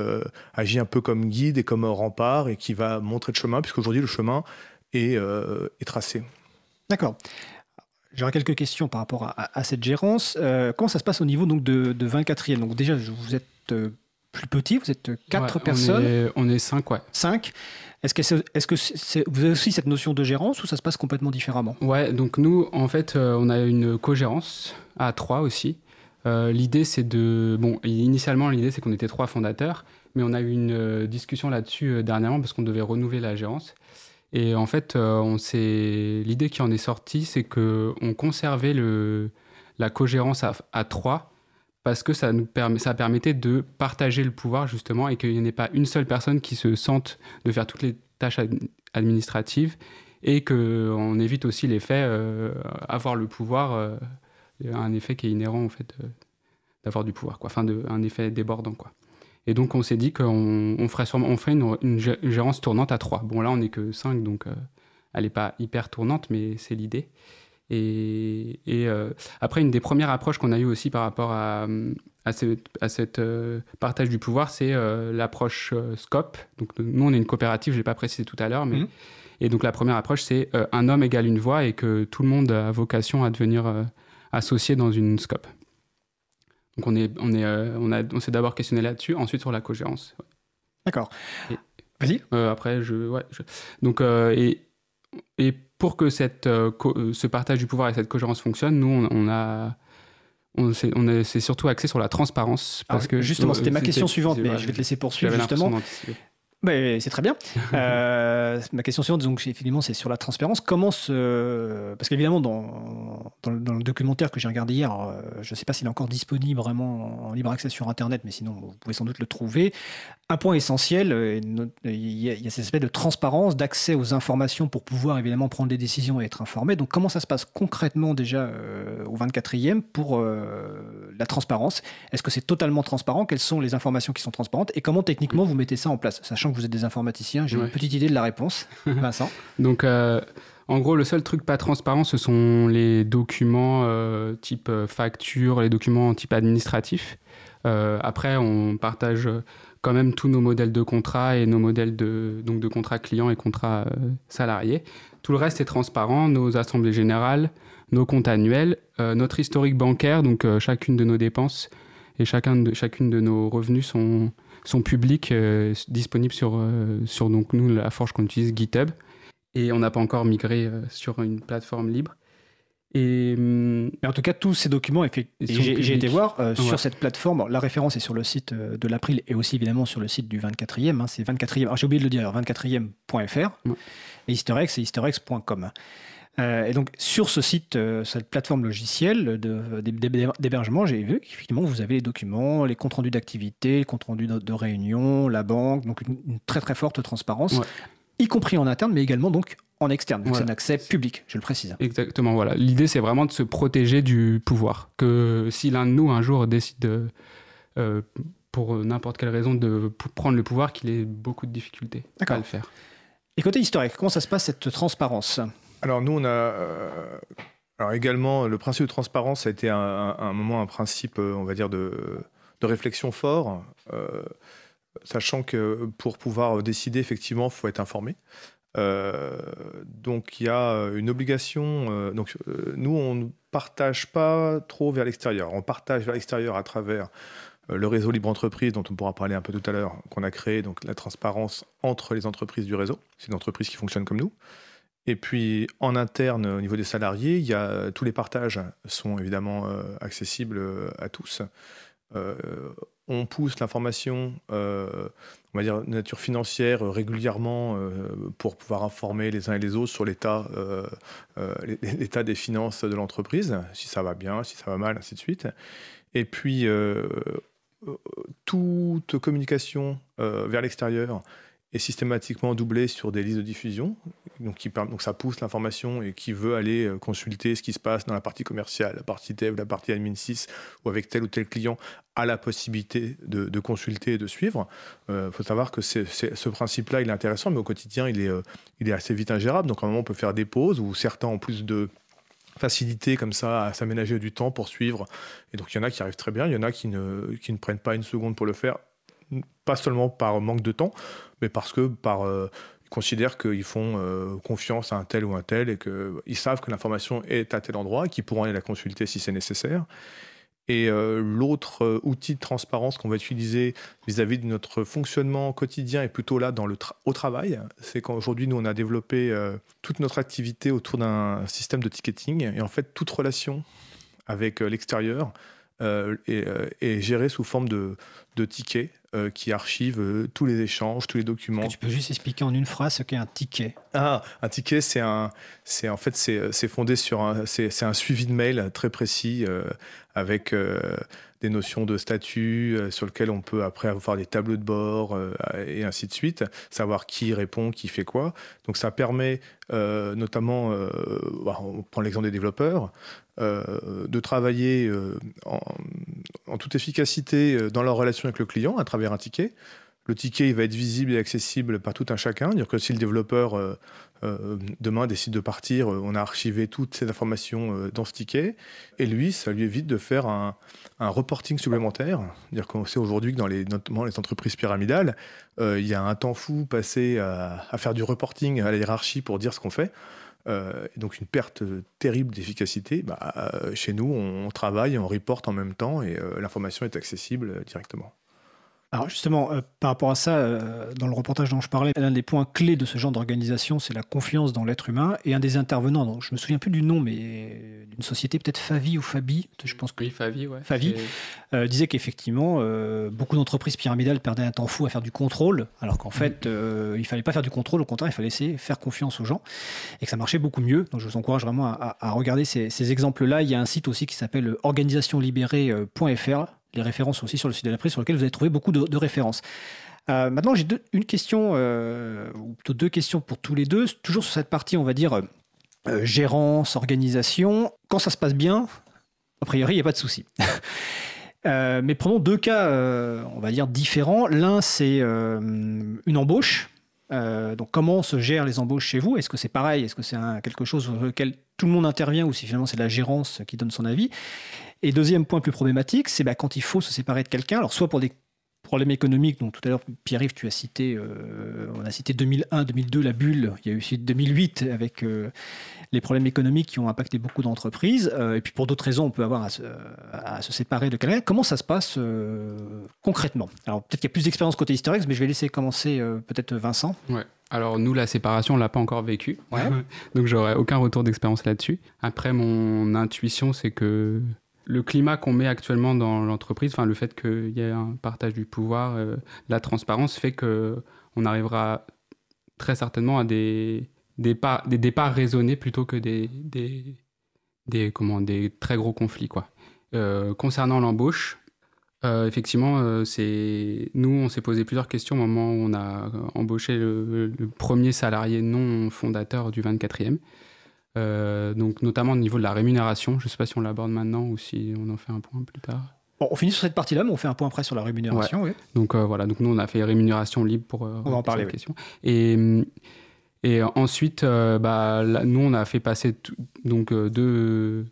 agit un peu comme guide et comme rempart et qui va montrer le chemin, puisqu'aujourd'hui, le chemin est tracé. D'accord. J'aurais quelques questions par rapport à, cette gérance. Euh, comment ça se passe au niveau donc, de, 24e Donc déjà, vous êtes euh, plus petit, vous êtes quatre personnes. On est, cinq, ouais. Cinq. Est-ce que, est, que vous avez aussi cette notion de gérance ou ça se passe complètement différemment? Ouais, donc nous, en fait, euh, on a une co-gérance à trois aussi. l'idée, c'est de... Bon, initialement, l'idée, c'est qu'on était trois fondateurs, mais on a eu une discussion là-dessus dernièrement parce qu'on devait renouveler la gérance. Et en fait, euh, l'idée qui en est sortie, c'est qu'on conservait la cogérance à, à, trois parce que ça, nous permet, ça permettait de partager le pouvoir justement et qu'il n'y ait pas une seule personne qui se sente de faire toutes les tâches administratives et qu'on évite aussi l'effet euh, avoir le pouvoir, euh, un effet qui est inhérent en fait d'avoir du pouvoir, quoi. enfin de, un effet débordant. Quoi. Et donc, on s'est dit qu'on on ferait, sûrement, on ferait une, gérance tournante à 3. Bon, là, on n'est que 5, donc euh, elle n'est pas hyper tournante, mais c'est l'idée. Et, euh, après, une des premières approches qu'on a eues aussi par rapport à, à, cette, euh, partage du pouvoir, c'est l'approche SCOPE. Donc, nous, on est une coopérative, je ne l'ai pas précisé tout à l'heure, mais. Mmh. Et donc, la première approche, c'est un homme égale une voix et que tout le monde a vocation à devenir associé dans une SCOPE. Donc on est, on est, euh, on a, on s'est d'abord questionné là-dessus, ensuite sur la cogérance. D'accord. Vas-y. Euh, après, je, ouais, donc euh, et, et pour que cette, ce partage du pouvoir et cette cogérance fonctionne, nous on, a on s'est, on surtout axé sur la transparence. Parce que, justement, c'était ma question suivante, mais je vais te laisser poursuivre justement. Ben, c'est très bien. Euh, ma question suivante, donc, effectivement, c'est sur la transparence. Comment se... Parce qu'évidemment, dans, dans, le documentaire que j'ai regardé hier, euh, je ne sais pas s'il est encore disponible vraiment en libre accès sur Internet, mais sinon, vous pouvez sans doute le trouver. Un point essentiel, euh, il y, a, il y a cet aspect de transparence, d'accès aux informations pour pouvoir évidemment prendre des décisions et être informé. Donc, comment ça se passe concrètement déjà au 24e pour la transparence? Est-ce que c'est totalement transparent? Quelles sont les informations qui sont transparentes? Et comment techniquement vous mettez ça en place? Sachant que vous êtes des informaticiens, j'ai une petite idée de la réponse. Vincent Donc, euh, en gros, le seul truc pas transparent, ce sont les documents euh, type euh, facture, les documents type administratif. après, on partage quand même tous nos modèles de contrat et nos modèles de, donc de contrat client et contrat salarié. Tout le reste est transparent, nos assemblées générales, nos comptes annuels, notre historique bancaire, donc chacune de nos dépenses et chacun de, chacune de nos revenus sont, sont publics, euh, disponibles sur, euh, sur donc, nous, la forge qu'on utilise, GitHub. Et on n'a pas encore migré euh, sur une plateforme libre. Et, hum, Mais en tout cas, tous ces documents, j'ai été voir sur cette plateforme. la référence est sur le site de l'April et aussi évidemment sur le site du 24e. Hein, c'est 24e. J'ai oublié de le dire, 24e.fr. Et Easter c'est easterx.com. Euh, et donc, sur ce site, euh, cette plateforme logicielle d'hébergement, j'ai vu qu'effectivement, vous avez les documents, les comptes rendus d'activité, les comptes rendus de, réunion, la banque, donc une, très très forte transparence, y compris en interne, mais également donc en externe. Donc, c'est un accès public, je le précise. Exactement, voilà. L'idée, c'est vraiment de se protéger du pouvoir. Que si l'un de nous, un jour, décide euh, pour n'importe quelle raison, de prendre le pouvoir, qu'il ait beaucoup de difficultés à le faire. Et côté historique, comment ça se passe cette transparence? Alors nous, on a... Euh, également, le principe de transparence a été un, moment, un principe, euh, on va dire, de, de réflexion fort, euh, sachant que pour pouvoir décider, effectivement, il faut être informé. donc il y a une obligation. donc nous, on ne partage pas trop vers l'extérieur. On partage vers l'extérieur à travers le réseau Libre Entreprise, dont on pourra parler un peu tout à l'heure, qu'on a créé, donc la transparence entre les entreprises du réseau. C'est une entreprise qui fonctionne comme nous. Et puis en interne, au niveau des salariés, a, tous les partages sont évidemment euh, accessibles euh, à tous. Euh, on pousse l'information, on va dire de nature financière, régulièrement pour pouvoir informer les uns et les autres sur l'état, l'état des finances de l'entreprise, si ça va bien, si ça va mal, ainsi de suite. Et puis toute communication vers l'extérieur est systématiquement doublé sur des listes de diffusion. Donc, ça pousse l'information et qui veut aller euh, consulter ce qui se passe dans la partie commerciale, la partie dev, la partie admin 6 ou avec tel ou tel client a la possibilité de, consulter et de suivre. Il euh, faut savoir que ce principe-là, il est intéressant, mais au quotidien, il est, euh, il est assez vite ingérable. Donc à un moment, on peut faire des pauses où certains ont plus de facilité comme ça à s'aménager du temps pour suivre. Et donc il y en a qui arrivent très bien, il y en a qui ne prennent pas une seconde pour le faire pas seulement par manque de temps, mais parce que par euh, ils considèrent qu'ils font euh, confiance à un tel ou un tel et qu'ils savent que l'information est à tel endroit qu'ils pourront aller la consulter si c'est nécessaire. Et euh, l'autre outil de transparence qu'on va utiliser vis-à-vis de notre fonctionnement quotidien est plutôt là dans le au travail. C'est qu'aujourd'hui, nous, on a développé toute notre activité autour d'un système de ticketing. Et en fait, toute relation avec l'extérieur est, gérée sous forme de, de tickets euh, qui archive euh, tous les échanges, tous les documents. tu peux juste expliquer en une phrase ce qu'est un ticket? Ah, un ticket, c'est un, c'est en fait c'est fondé sur un, c'est un suivi de mail très précis euh, avec des notions de statut sur lequel on peut après avoir des tableaux de bord et ainsi de suite, savoir qui répond, qui fait quoi. Donc ça permet notamment, bah, on prend l'exemple des développeurs, de travailler en, en, toute efficacité dans leur relation avec le client à travers un ticket. Le ticket il va être visible et accessible par tout un chacun. Dire que si le développeur euh, euh, demain décide de partir, euh, on a archivé toutes ces informations dans ce ticket. Et lui, ça lui évite de faire un, reporting supplémentaire. Dire qu'on sait aujourd'hui que dans les, notamment les entreprises pyramidales, il y a un temps fou passé à, faire du reporting à la hiérarchie pour dire ce qu'on fait. Donc une perte terrible d'efficacité. Bah, chez nous, on, travaille, on reporte en même temps et l'information est accessible directement. Alors justement, euh, par rapport à ça, euh, dans le reportage dont je parlais, l'un des points clés de ce genre d'organisation, c'est la confiance dans l'être humain. Et un des intervenants, donc, je me souviens plus du nom, mais d'une société peut-être Favi ou Fabi, je pense que Oui, Favi, ouais. Favi. Euh, disait qu'effectivement, beaucoup d'entreprises pyramidales perdaient un temps fou à faire du contrôle, alors qu'en fait, euh, il fallait pas faire du contrôle, au contraire, il fallait essayer faire confiance aux gens, et que ça marchait beaucoup mieux. Donc je vous encourage vraiment à, à- à regarder ces, ces exemples-là. Il y a un site aussi qui s'appelle organisationlibérée.fr, les références aussi sur le site de la prise, sur lequel vous allez trouver beaucoup de, références. Euh, maintenant, j'ai une question, euh, ou plutôt deux questions pour tous les deux, toujours sur cette partie, on va dire, euh, gérance, organisation. Quand ça se passe bien, a priori, il n'y a pas de souci. Mais prenons deux cas, on va dire, différents. L'un, c'est une embauche. Donc, comment se gèrent les embauches chez vous? Est-ce que c'est pareil? Est-ce que c'est quelque chose sur lequel tout le monde intervient? Ou si finalement c'est la gérance qui donne son avis? Et deuxième point plus problématique, c'est bah, quand il faut se séparer de quelqu'un. Alors, soit pour des problèmes économiques, donc tout à l'heure, Pierre-Yves, tu as cité, euh, on a cité 2001, 2002, la bulle. Il y a eu aussi 2008 avec euh, les problèmes économiques qui ont impacté beaucoup d'entreprises. Euh, et puis pour d'autres raisons, on peut avoir à se, à se séparer de quelqu'un. Comment ça se passe concrètement? Alors peut-être qu'il y a plus d'expérience côté eggs, mais je vais laisser commencer peut-être Vincent. Ouais. Alors nous, la séparation, on l'a pas encore vécue. Ouais. Donc j'aurais aucun retour d'expérience là-dessus. Après, mon intuition, c'est que le climat qu'on met actuellement dans l'entreprise, enfin le fait qu'il y ait un partage du pouvoir, euh, la transparence, fait que on arrivera très certainement à des départs, des départs raisonnés plutôt que des, des, comment, des très gros conflits. Quoi. Euh, concernant l'embauche, euh, effectivement, c'est nous, on s'est posé plusieurs questions au moment où on a embauché le, le premier salarié non fondateur du 24e. Euh, donc notamment au niveau de la rémunération. Je ne sais pas si on l'aborde maintenant ou si on en fait un point plus tard. Bon, on finit sur cette partie-là, mais on fait un point après sur la rémunération. oui. Donc euh, voilà, donc nous on a fait rémunération libre pour euh, On va en parler, oui. question. Et, et ensuite, euh, bah, là, nous on a fait passer donc deux,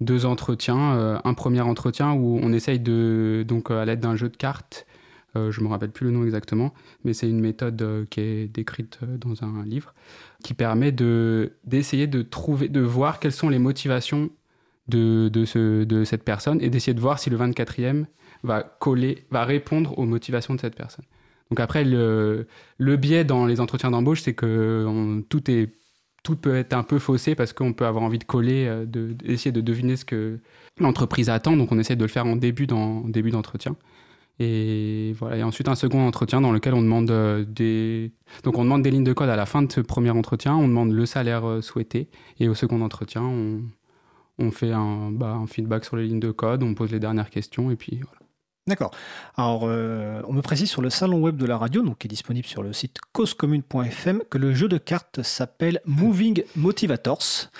deux entretiens. Un premier entretien où on essaye de donc à l'aide d'un jeu de cartes. je me rappelle plus le nom exactement, mais c'est une méthode qui est décrite dans un livre qui permet de d'essayer de trouver, de voir quelles sont les motivations de, de, ce, de cette personne et d'essayer de voir si le 24e va coller, va répondre aux motivations de cette personne. Donc après, le, le biais dans les entretiens d'embauche, c'est que tout, est, tout peut être un peu faussé parce qu'on peut avoir envie de coller, euh, de- d'essayer de, deviner ce que l'entreprise attend. Donc on essaie de le faire en début d'en- début d'entretien. Et voilà. Et ensuite un second entretien dans lequel on demande euh, des donc on demande des lignes de code à la fin de ce premier entretien. On demande le salaire euh, souhaité et au second entretien on, on fait un, bah, un feedback sur les lignes de code, on pose les dernières questions et puis voilà. D'accord. Alors, euh, on me précise sur le salon web de la radio, donc qui est disponible sur le site causecommune.fm, que le jeu de cartes s'appelle Moving Motivators.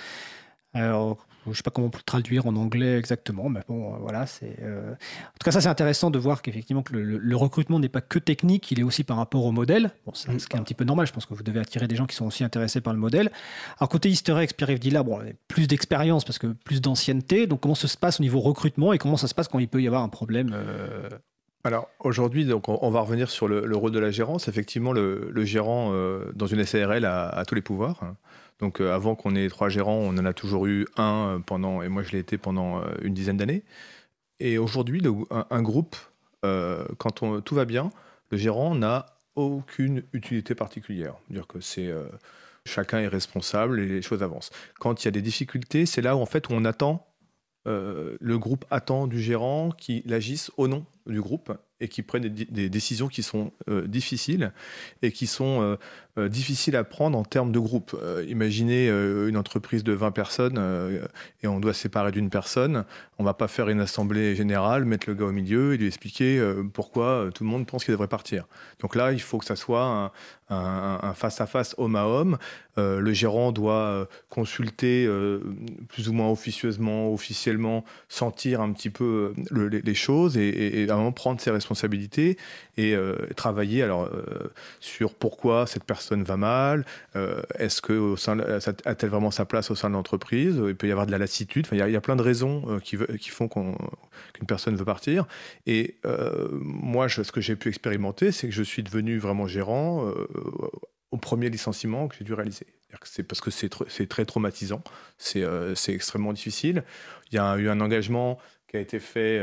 Alors, je ne sais pas comment on peut le traduire en anglais exactement, mais bon, euh, voilà. C'est, euh, En tout cas, ça, c'est intéressant de voir qu'effectivement, que le, recrutement n'est pas que technique, il est aussi par rapport au modèle. Bon, c'est ce qui est un petit peu normal. Je pense que vous devez attirer des gens qui sont aussi intéressés par le modèle. Alors, côté Easter eggs, Pierre-Yves bon, plus d'expérience parce que plus d'ancienneté. Donc, comment ça se passe au niveau recrutement et comment ça se passe quand il peut y avoir un problème euh, Alors aujourd'hui, donc on, on va revenir sur le, le rôle de la gérance. Effectivement, le, le gérant euh, dans une SARL a, a tous les pouvoirs. Donc euh, avant qu'on ait trois gérants, on en a toujours eu un euh, pendant, et moi je l'ai été pendant euh, une dizaine d'années. Et aujourd'hui, un, groupe, quand tout va bien, le gérant n'a aucune utilité particulière. C'est-à-dire que c'est chacun est responsable et les choses avancent. Quand il y a des difficultés, c'est là où en fait où on attend le groupe attend du gérant qu'il agisse au nom du groupe et qu'il prenne des, décisions qui sont euh, difficiles et qui sont euh, euh, difficiles à prendre en termes de groupe. Imaginez une entreprise de 20 personnes et on doit séparer d'une personne. On va pas faire une assemblée générale, mettre le gars au milieu et lui expliquer pourquoi tout le monde pense qu'il devrait partir. Donc là, il faut que ça soit un- face-à-face homme à homme. Le gérant doit consulter plus ou moins officieusement, officiellement, sentir un petit peu le- les, choses et- moment prendre ses responsabilités et euh, travailler alors euh, sur pourquoi cette personne va mal, euh, est-ce que au sein a-t-elle vraiment sa place au sein de l'entreprise, il peut y avoir de la lassitude, Enfin, il y a- plein de raisons qui, font qu'une personne veut partir. Et moi, ce que j'ai pu expérimenter, c'est que je suis devenu vraiment gérant au premier licenciement que j'ai dû réaliser. C'est parce que c'est tr- c'est très traumatisant, c'est extrêmement difficile. Il y a eu un engagement a été fait.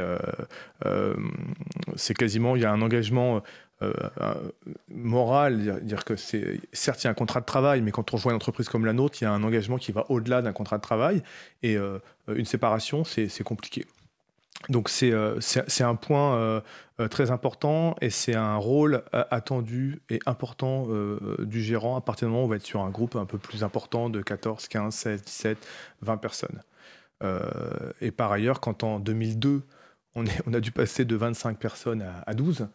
c'est quasiment, il y a un engagement moral, dire, que c'est certes il y a un contrat de travail, mais quand on rejoint une entreprise comme la nôtre, il y a un engagement qui va au-delà d'un contrat de travail et une séparation, c'est compliqué. Donc c'est un point très important et c'est un rôle attendu et important du gérant à partir du moment où on va être sur un groupe un peu plus important de 14, 15, 16, 17, 20 personnes. Et par ailleurs, quand en 2002, on, est, on a dû passer de 25 personnes à, à 12,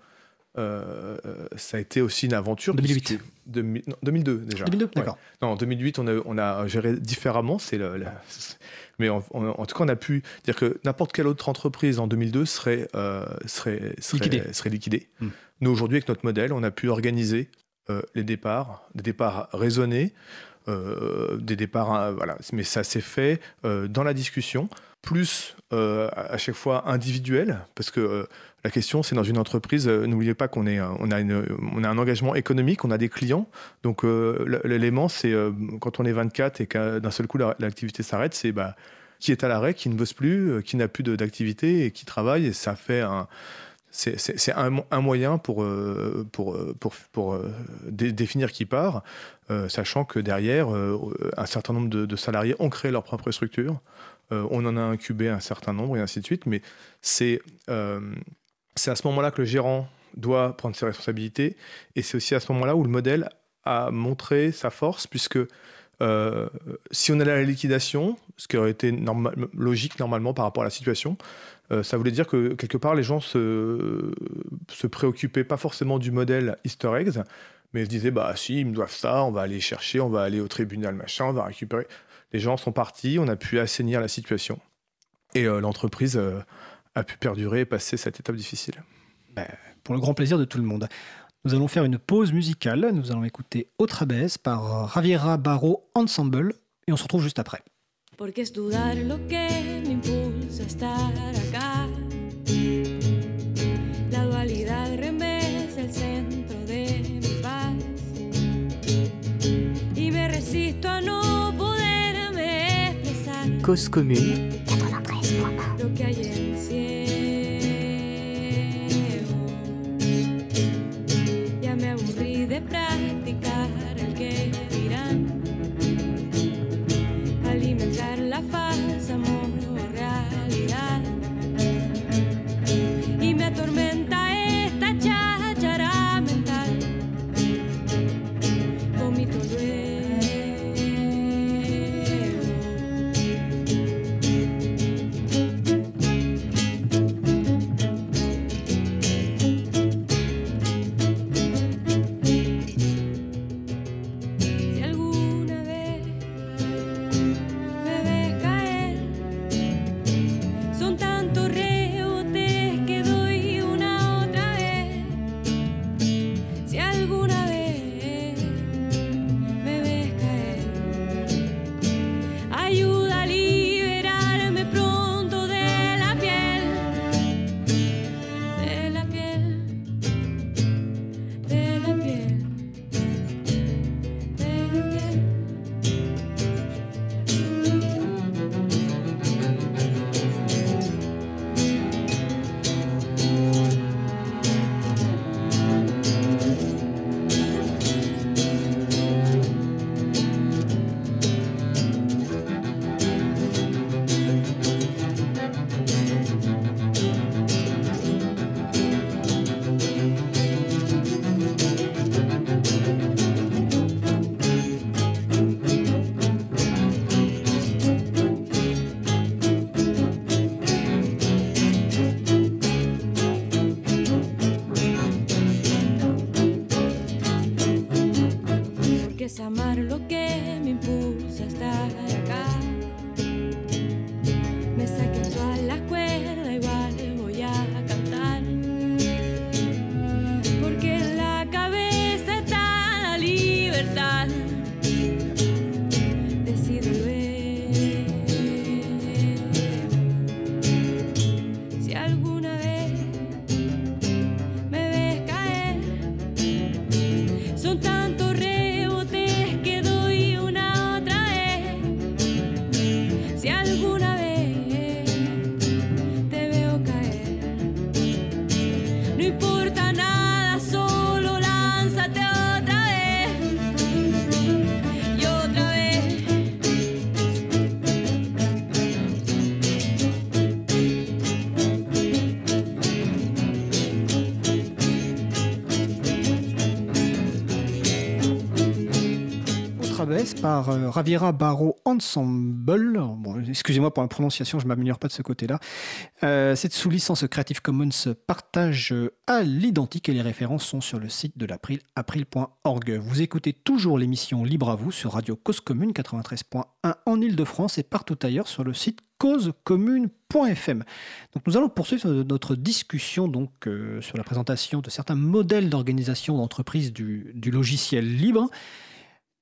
euh, ça a été aussi une aventure. 2008. 2002 déjà. 2002, d'accord. Non, en 2008, on a, on a géré différemment. C'est mais en, tout cas, on a pu dire que n'importe quelle autre entreprise en 2002 serait, euh, serait, serait, liquidée. Hmm. Nous, aujourd'hui, avec notre modèle, on a pu organiser euh, les départs, des départs raisonnés, des départs, voilà. Mais ça s'est fait dans la discussion plus euh, à chaque fois individuel, parce que euh, la question, c'est dans une entreprise, euh, n'oubliez pas qu'on est, on a, une, on a un engagement économique, on a des clients. Donc l'élément, c'est quand on est 24 et que d'un seul coup l'activité s'arrête, c'est bah, qui est à l'arrêt, qui ne bosse plus, qui n'a plus d'activité et qui travaille. Et ça fait un. C'est un, moyen pour, pour, pour, pour définir qui part, sachant que derrière, un certain nombre de, salariés ont créé leur propre structure. Euh, on en a incubé un certain nombre et ainsi de suite, mais c'est euh, à ce moment-là que le gérant doit prendre ses responsabilités et c'est aussi à ce moment-là où le modèle a montré sa force puisque euh, si on allait à la liquidation, ce qui aurait été logique normalement par rapport à la situation, ça voulait dire que quelque part les gens se, se préoccupaient pas forcément du modèle Easter eggs, mais ils se disaient bah si ils me doivent ça, on va aller chercher, on va aller au tribunal machin, on va récupérer. Les gens sont partis, on a pu assainir la situation. Et euh, l'entreprise euh, a pu perdurer et passer cette étape difficile. Ben, pour le grand plaisir de tout le monde. Nous allons faire une pause musicale. Nous allons écouter Otra vez par Raviera Barro Ensemble et on se retrouve juste après. Porque estudar lo que me impulsa a estar acá. La dualidad remesa el centro de mi paz. Y me resisto a no Cause commune. Lo que hay par euh, Raviera Barro Ensemble. Bon, excusez-moi pour la prononciation, je m'améliore pas de ce côté-là. Euh, c'est sous licence Creative Commons partage euh, à l'identique et les références sont sur le site de l'April, april.org. Vous écoutez toujours l'émission Libre à vous sur Radio Cause Commune 93.1 en Ile-de-France et partout ailleurs sur le site causecommune.fm. Donc nous allons poursuivre notre discussion donc euh, sur la présentation de certains modèles d'organisation d'entreprise du logiciel libre.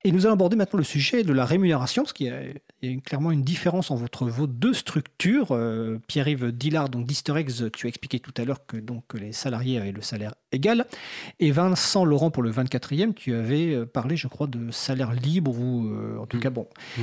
Et nous allons aborder maintenant le sujet de la rémunération, parce qu'il y a, il y a une- clairement une différence entre vos deux structures. Euh, Pierre-Yves Dillard, donc d'Easterex, tu as expliqué tout à l'heure que donc, les salariés avaient le salaire égal. Et Vincent Laurent, pour le 24e, tu avais euh, parlé, je crois, de salaire libre, ou euh, en tout Mm. cas, bon. Mm.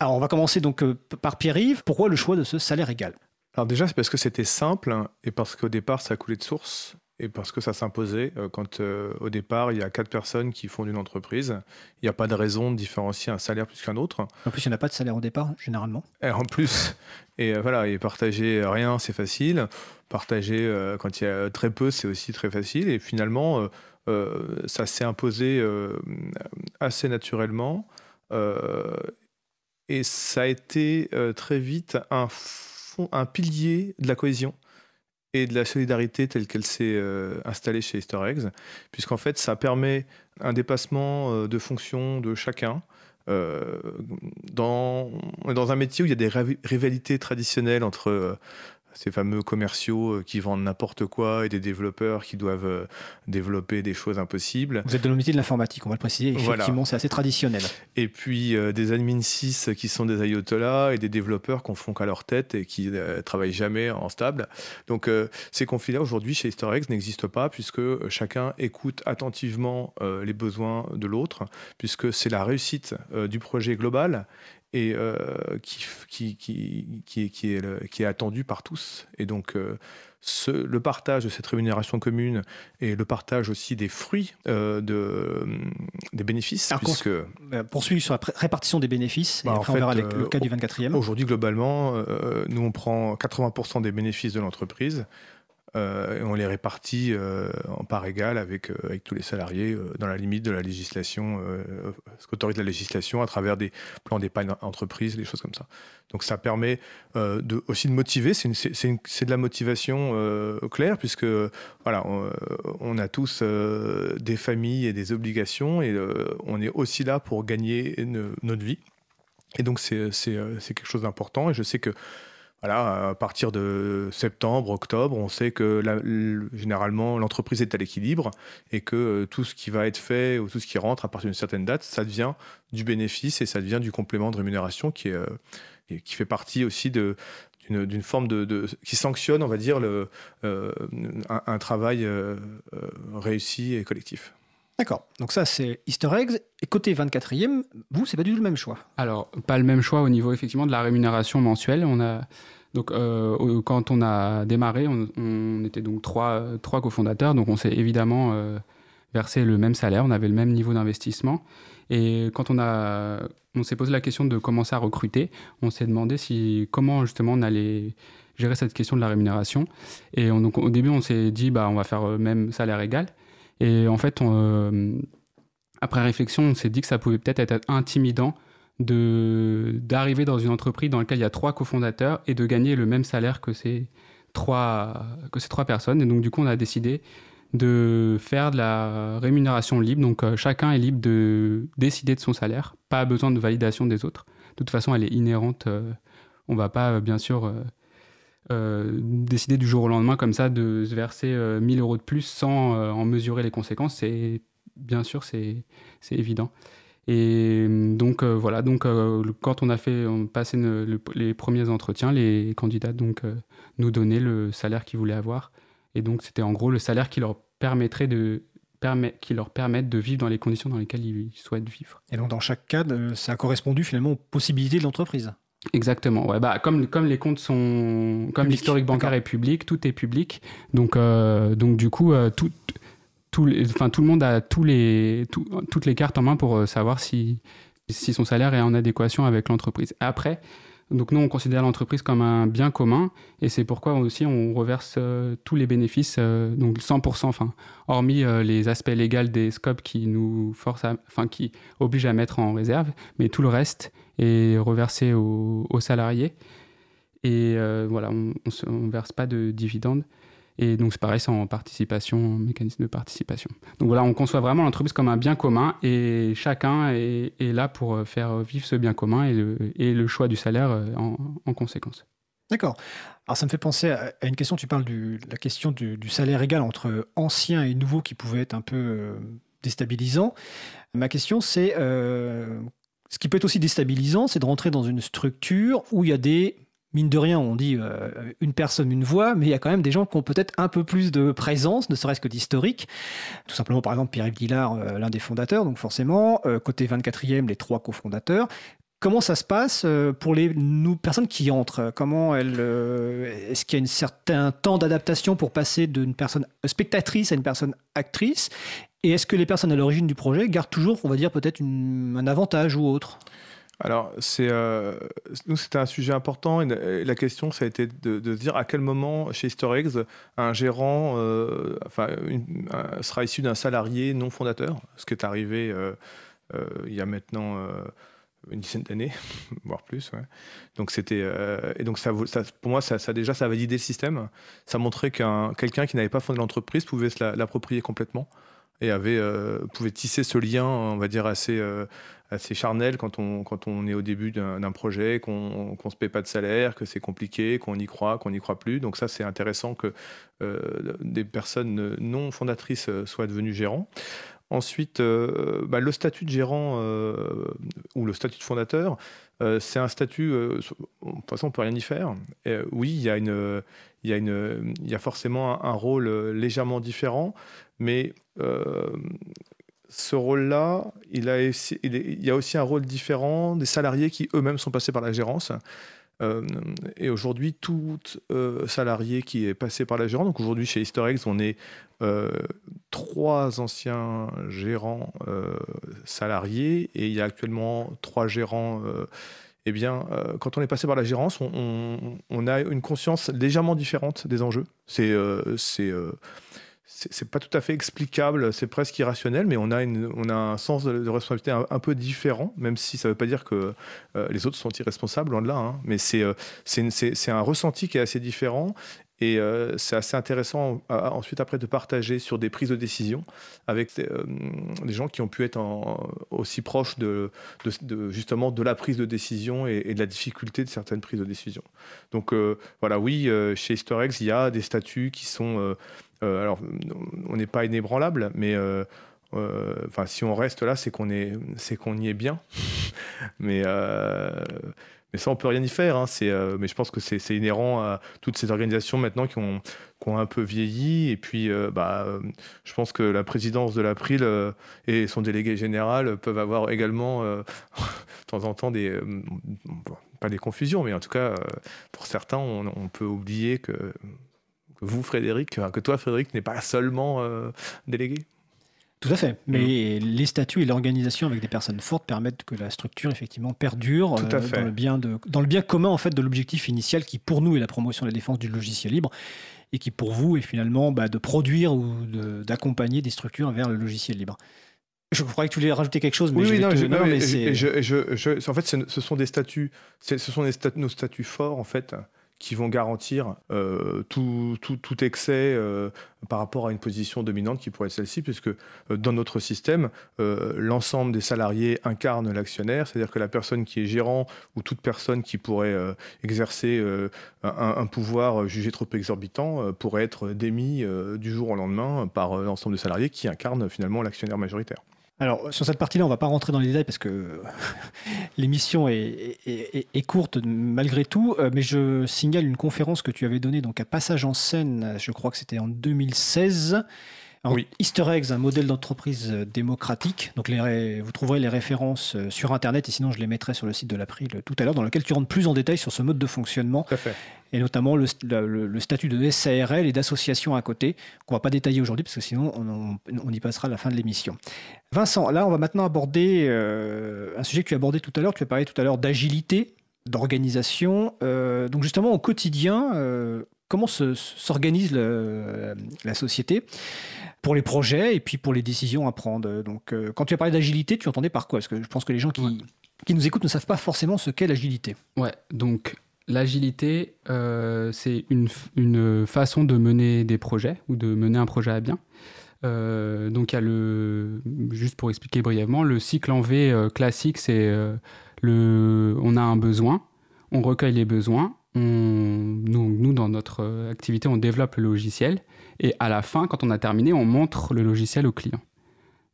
Alors, on va commencer donc par Pierre-Yves. Pourquoi le choix de ce salaire égal? Alors déjà, c'est parce que c'était simple et parce qu'au départ, ça coulait de source et parce que ça s'imposait. Euh, Quand euh, au départ, il y a quatre personnes qui font une entreprise, il n'y a pas de raison de différencier un salaire plus qu'un autre. En plus, il n'y en a pas de salaire au départ, généralement. Et en plus, et euh, voilà, et partager rien, c'est facile. Partager euh, quand il y a très peu, c'est aussi très facile. Et finalement, ça s'est imposé assez naturellement. Et ça a été très vite un, fond, un pilier de la cohésion et de la solidarité telle qu'elle s'est euh, installée chez Eggs, puisqu'en fait, ça permet un dépassement euh, de fonction de chacun. Euh, dans, dans un métier où il y a des rivalités traditionnelles entre ces fameux commerciaux euh, qui vendent n'importe quoi et des développeurs qui doivent euh, développer des choses impossibles. Vous êtes dans le métier de l'informatique, on va le préciser. Voilà. Effectivement, c'est assez traditionnel. Et puis euh, des admin 6 qui sont des ayatollahs et des développeurs qu'on font qu'à leur tête et qui ne travaillent jamais en stable. Donc euh, ces conflits-là aujourd'hui chez Eggs n'existent pas puisque chacun écoute attentivement les besoins de l'autre, puisque c'est la réussite du projet global et euh, qui, qui, qui, qui, est- qui est, le- qui est attendu par tous. Et donc euh, ce- le partage de cette rémunération commune et le partage aussi des fruits euh, de, des bénéfices, Alors puisque Euh, Poursuivre sur la répartition des bénéfices, Bah, et après fait, on verra le cas du 24e. Aujourd'hui, globalement, nous, on prend 80% des bénéfices de l'entreprise et on les répartit euh, en part égale avec, euh, avec tous les salariés euh, dans la limite de la législation, euh, ce qu'autorise la législation à travers des plans d'épargne entreprise, des choses comme ça. Donc ça permet euh, aussi de motiver, c'est de la motivation euh, claire puisque voilà, on, euh, a tous euh, des familles et des obligations et euh, on est aussi là pour gagner ne- notre vie. Et donc, euh, c'est quelque chose d'important. Et je sais que, voilà, à partir de septembre, octobre, on sait que la- généralement, l'entreprise est à l'équilibre et que euh, tout ce qui va être fait ou tout ce qui rentre à partir d'une certaine date, ça devient du bénéfice et ça devient du complément de rémunération qui, est, euh, qui fait partie aussi de d'une d'une forme de, de- qui sanctionne, on va dire, le, euh, un, un travail euh, euh, réussi et collectif. D'accord. Donc ça, c'est Easter eggs. Et côté 24e, vous, c'est pas du tout le même choix. Alors, pas le même choix au niveau effectivement de la rémunération mensuelle. On a donc euh, quand on a démarré, on, était donc trois, trois cofondateurs, donc on s'est évidemment euh, versé le même salaire, on avait le même niveau d'investissement. Et quand on a, on s'est posé la question de commencer à recruter, on s'est demandé si comment justement on allait gérer cette question de la rémunération. Et on- donc au début, on s'est dit bah on va faire le même salaire égal. Et en fait, euh, après réflexion, on s'est dit que ça pouvait peut-être être intimidant de d'arriver dans une entreprise dans laquelle il y a trois cofondateurs et de gagner le même salaire que ces trois que ces trois personnes. Et donc du coup, on a décidé de faire de la rémunération libre. Donc euh, chacun est libre de décider de son salaire, pas besoin de validation des autres. De toute façon, elle est inhérente. euh, on va pas euh, bien sûr euh, décider du jour au lendemain comme ça de se verser euh, 1000 euros de plus sans euh, en mesurer les conséquences. C'est bien sûr c'est évident. Et euh, donc voilà, donc quand on a fait on les premiers entretiens, les candidats donc nous donnaient le salaire qu'ils voulaient avoir. Et donc c'était en gros le salaire qui leur permettrait de permet, qui leur de vivre dans les conditions dans lesquelles ils souhaitent vivre. Et donc, dans chaque cas, ça a correspondu finalement aux possibilités de l'entreprise? Exactement. Ouais, bah, comme, comme les comptes sont. Comme l'historique bancaire est public, tout est public. Donc, euh, donc du coup, euh, tout, tout, les, enfin, tout le monde a tous les, tout- toutes les cartes en main pour euh, savoir si, si son salaire est en adéquation avec l'entreprise. Après, Donc nous, on considère l'entreprise comme un bien commun et c'est pourquoi aussi on reverse euh, tous les bénéfices, euh, donc 100%, enfin, hormis euh, les aspects légaux des scopes qui nous forcent, enfin, qui obligent à mettre en réserve, mais tout le reste est reversé aux, salariés. Et voilà, on ne verse pas de dividendes. Et donc c'est pareil, c'est en participation, en mécanisme de participation. Donc voilà, on conçoit vraiment l'entreprise comme un bien commun et chacun est, là pour euh, faire vivre ce bien commun et le, choix du salaire euh, en, en conséquence. D'accord. Alors ça me fait penser à une question, tu parles de la question du, salaire égal entre anciens et nouveaux qui pouvait être un peu euh, déstabilisant. Ma question c'est, ce qui peut être aussi déstabilisant, c'est de rentrer dans une structure où il y a des, mine de rien, on dit euh, une personne, une voix, mais il y a quand même des gens qui ont peut-être un peu plus de présence, ne serait-ce que d'historique. Tout simplement, par exemple, Pierre-Yves Guillard, euh, l'un des fondateurs, donc forcément, euh, côté 24e, les trois cofondateurs. Comment ça se passe pour les nous, personnes qui entrent? Comment elles, Est-ce qu'il y a un certain temps d'adaptation pour passer d'une personne spectatrice à une personne actrice? Et est-ce que les personnes à l'origine du projet gardent toujours, on va dire, peut-être un avantage ou autre? Alors, c'est, euh, nous, c'était un sujet important la- question, ça a été de, dire à quel moment, chez Eggs, un gérant euh, sera issu d'un salarié non fondateur, ce qui est arrivé euh, il y a maintenant une dizaine d'années, voire plus. Donc, c'était, et donc ça, pour moi, ça, ça, déjà, ça a validé le système. Ça montrait qu'un quelqu'un qui n'avait pas fondé l'entreprise pouvait se la- l'approprier complètement et avait, pouvait tisser ce lien, on va dire, assez, assez charnel quand on, quand on est au début d'un projet, qu'on ne se paie pas de salaire, que c'est compliqué, qu'on y croit, qu'on n'y croit plus. Donc ça, c'est intéressant que euh, des personnes non fondatrices soient devenues gérants. Ensuite, euh, bah, le statut de gérant euh, ou le statut de fondateur, c'est un statut, de toute façon, on peut rien y faire. Oui, il y, a y y a forcément un, un rôle légèrement différent, mais ce rôle-là, il, il, y a aussi un rôle différent des salariés qui eux-mêmes sont passés par la gérance. Euh, et aujourd'hui, tout euh, salarié qui est passé par la gérance, donc aujourd'hui chez Eggs, on est euh, trois anciens gérants salariés et il y a actuellement trois gérants. eh bien, quand on est passé par la gérance, on, on- a une conscience légèrement différente des enjeux. C'est c'est, euh, pas tout à fait explicable, c'est presque irrationnel, mais on a, on a un sens de, responsabilité un, peu différent, même si ça ne veut pas dire que euh, les autres sont irresponsables, loin de là. hein. mais c'est euh, un ressenti qui est assez différent. Et euh, c'est assez intéressant à- ensuite après de partager sur des prises de décision avec euh, des gens qui ont pu être aussi proches de, justement de la prise de décision et, de la difficulté de certaines prises de décision. Donc euh, voilà, oui, euh, chez Eggs, il y a des statuts qui sont... euh, alors, on n'est pas inébranlable, mais... euh, euh, Enfin, si on reste là, c'est qu'on est, c'est qu'on y est bien. mais, mais ça, on peut rien y faire. hein. Mais je pense que c'est, inhérent à toutes ces organisations maintenant qui ont, qui ont un peu vieilli. Et puis, bah, je pense que la présidence de l'April et son délégué général peuvent avoir également, de temps en temps, des, pas des confusions, mais en tout cas, pour certains, on, peut oublier que vous, Frédéric, que, que toi, Frédéric, n'est pas seulement euh, délégué? Tout à fait. Mais les statuts et l'organisation avec des personnes fortes permettent que la structure effectivement perdure Tout à euh, fait. dans le bien de, dans le bien commun en fait de l'objectif initial qui pour nous est la promotion et la défense du logiciel libre et qui pour vous est finalement bah, de produire ou de- d'accompagner des structures vers le logiciel libre. Je croyais que tu voulais rajouter quelque chose, mais Oui, je non, te- je- non, mais mais je- je- en fait, ce sont des statuts, ce sont des nos statuts forts, en fait, qui vont garantir euh, tout, excès euh, par rapport à une position dominante qui pourrait être celle-ci, puisque euh, dans notre système, l'ensemble des salariés incarnent l'actionnaire, c'est-à-dire que la personne qui est gérant ou toute personne qui pourrait exercer un, un pouvoir jugé trop exorbitant pourrait être démis du jour au lendemain par l'ensemble des salariés qui incarnent finalement l'actionnaire majoritaire. Alors, sur cette partie-là, on ne va pas rentrer dans les détails parce que l'émission est, est- est- est courte malgré tout, euh, mais je signale une conférence que tu avais donnée donc à Passage en scène, je crois que c'était en 2016. En Oui. Easter Eggs, un modèle d'entreprise euh, démocratique. Donc, les vous trouverez les références euh, sur Internet et sinon, je les mettrai sur le site de l'April tout à l'heure, dans lequel tu rentres plus en détail sur ce mode de fonctionnement Tout à fait. Et notamment le, le- le statut de SARL et d'association à côté, qu'on va pas détailler aujourd'hui parce que sinon on, on- on y passera à la fin de l'émission. Vincent, là on va maintenant aborder euh, un sujet que tu as abordé tout à l'heure, tu as parlé tout à l'heure d'agilité d'organisation. Euh, donc justement, au quotidien, euh, comment se- s'organise la société pour les projets et puis pour les décisions à prendre? Donc, euh, quand tu as parlé d'agilité, tu entendais par quoi? Parce que je pense que les gens qui, Ouais. qui nous écoutent ne savent pas forcément ce qu'est l'agilité. Ouais, donc l'agilité, euh, c'est une, façon de mener des projets ou de mener un projet à bien. Euh, donc il y a le, juste pour expliquer brièvement, le cycle en V euh, classique, c'est on a un besoin, on recueille les besoins, on, nous, nous, dans notre activité, on développe le logiciel et à la fin, quand on a terminé, on montre le logiciel au client.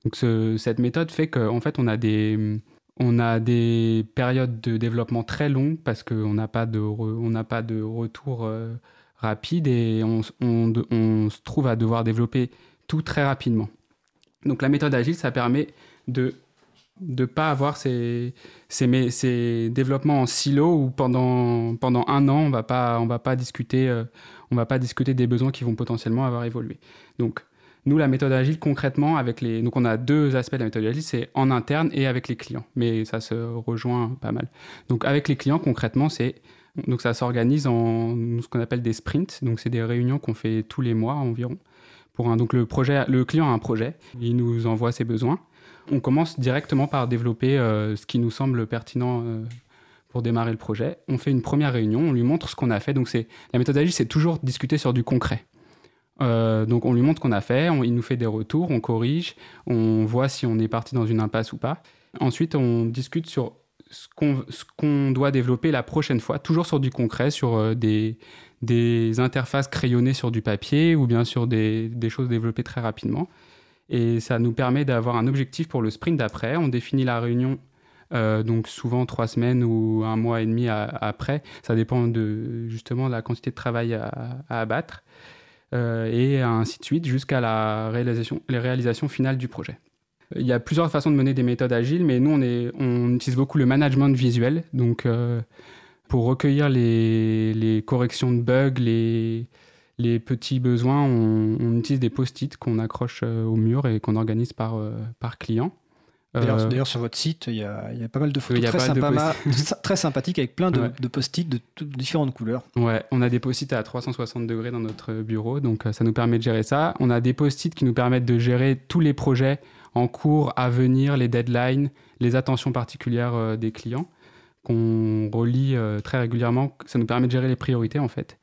Donc ce- cette méthode fait qu'en fait, on a des, on a des périodes de développement très longues parce qu'on n'a pas de, on n'a pas de retour euh, rapide et on, se trouve à devoir développer tout très rapidement. Donc la méthode agile, ça permet de ne pas avoir ces, ces, développements en silo où pendant, pendant un an, on discuter, euh, va pas discuter des besoins qui vont potentiellement avoir évolué. Donc nous, la méthode agile, concrètement, avec les... Donc, on a deux aspects de la méthode agile, c'est en interne et avec les clients. Mais ça se rejoint pas mal. Donc, avec les clients, concrètement, c'est... Donc, ça s'organise en ce qu'on appelle des sprints. Donc, c'est des réunions qu'on fait tous les mois environ. Pour un... Donc, le, projet... le client a un projet, il nous envoie ses besoins. On commence directement par développer euh, ce qui nous semble pertinent euh, pour démarrer le projet. On fait une première réunion, on lui montre ce qu'on a fait. Donc, c'est... la méthode agile, c'est toujours discuter sur du concret. Euh, donc on lui montre qu'on a fait, il nous fait des retours, on corrige, on voit si on est parti dans une impasse ou pas. Ensuite, on discute sur ce qu'on doit développer la prochaine fois, toujours sur du concret, sur euh, des, interfaces crayonnées sur du papier ou bien sur des, choses développées très rapidement. Et ça nous permet d'avoir un objectif pour le sprint d'après. On définit la réunion, euh, donc souvent trois semaines ou un mois et demi après. Ça dépend de justement de la quantité de travail à- à abattre et ainsi de suite jusqu'à la réalisation, les réalisations finales du projet. Il y a plusieurs façons de mener des méthodes agiles, mais nous, on, est, on utilise beaucoup le management visuel. Donc, euh, pour recueillir les, corrections de bugs, les, petits besoins, on, utilise des post-it qu'on accroche euh, au mur et qu'on organise par, euh, par client. D'ailleurs, Euh, d'ailleurs, sur votre site, il y a, il y a pas mal de photos très, de sympa- très sympathiques avec plein de, Ouais. de post-it de, toutes différentes couleurs. Ouais, on a des post-it à 360 degrés dans notre bureau, donc euh, ça nous permet de gérer ça. On a des post-it qui nous permettent de gérer tous les projets en cours, à venir, les deadlines, les attentions particulières euh, des clients, qu'on relie très régulièrement. Ça nous permet de gérer les priorités, en fait.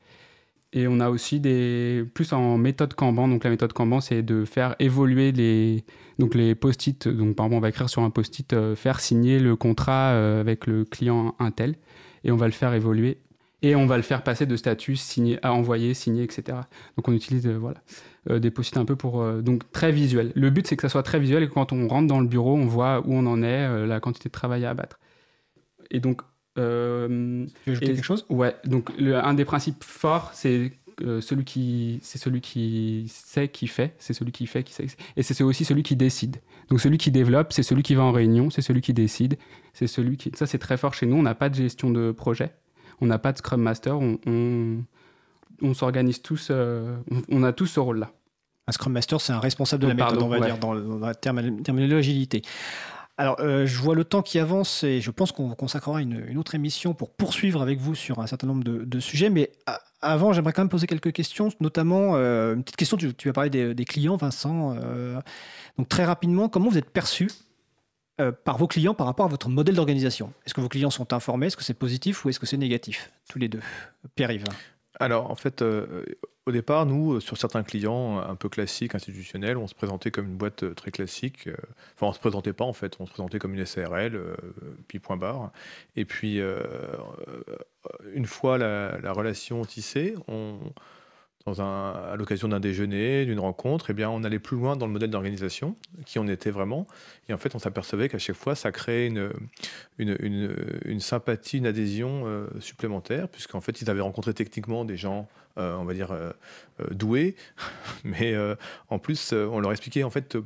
Et on a aussi des plus en méthode Kanban. Donc la méthode Kanban, c'est de faire évoluer les donc les post-it. Donc par exemple, on va écrire sur un post-it euh, faire signer le contrat euh, avec le client Intel, et on va le faire évoluer et on va le faire passer de statut signé à envoyer, signé, etc. Donc on utilise euh, voilà des post-it un peu pour donc très visuel. Le but c'est que ça soit très visuel et que quand on rentre dans le bureau, on voit où on en est, la quantité de travail à abattre. Et donc euh, Tu veux ajouter et- quelque chose? Ouais, donc le- un des principes forts, c'est euh, celui qui c'est celui qui sait qui fait, c'est celui qui fait qui sait, et c'est aussi celui qui décide. Donc celui qui développe, c'est celui qui va en réunion, c'est celui qui décide, c'est celui qui ça c'est très fort chez nous. On n'a pas de gestion de projet, on n'a pas de Scrum Master, on, on, on s'organise tous, euh, on, on a tous ce rôle-là. Un Scrum Master, c'est un responsable de la Oh, méthode, pardon, on va ouais. dire, dans, le- dans la termi- terminologie agilité. Alors, euh, je vois le temps qui avance et je pense qu'on consacrera une, autre émission pour poursuivre avec vous sur un certain nombre de, sujets. Mais avant, j'aimerais quand même poser quelques questions, notamment euh, une petite question. Tu, tu as parlé des, clients, Vincent. euh, donc, très rapidement, comment vous êtes perçu par vos clients par rapport à votre modèle d'organisation? Est-ce que vos clients sont informés? Est-ce que c'est positif ou est-ce que c'est négatif Tous les deux? Pierre-Yves. Alors, en fait, au départ, nous, euh, sur certains clients un peu classiques, institutionnels, on se présentait comme une boîte euh, très classique. euh, Enfin, on se présentait pas, en fait. On se présentait comme une SARL, euh, puis point barre. Et puis, euh, euh, une fois la, la relation tissée, on, à l'occasion d'un déjeuner, d'une rencontre, eh bien, on allait plus loin dans le modèle d'organisation, qui on était vraiment. Et en fait, on s'apercevait qu'à chaque fois, ça créait une, sympathie, une adhésion euh, supplémentaire, puisqu'en fait, ils avaient rencontré techniquement des gens, euh, on va dire, euh, doués, mais en plus, on leur expliquait en fait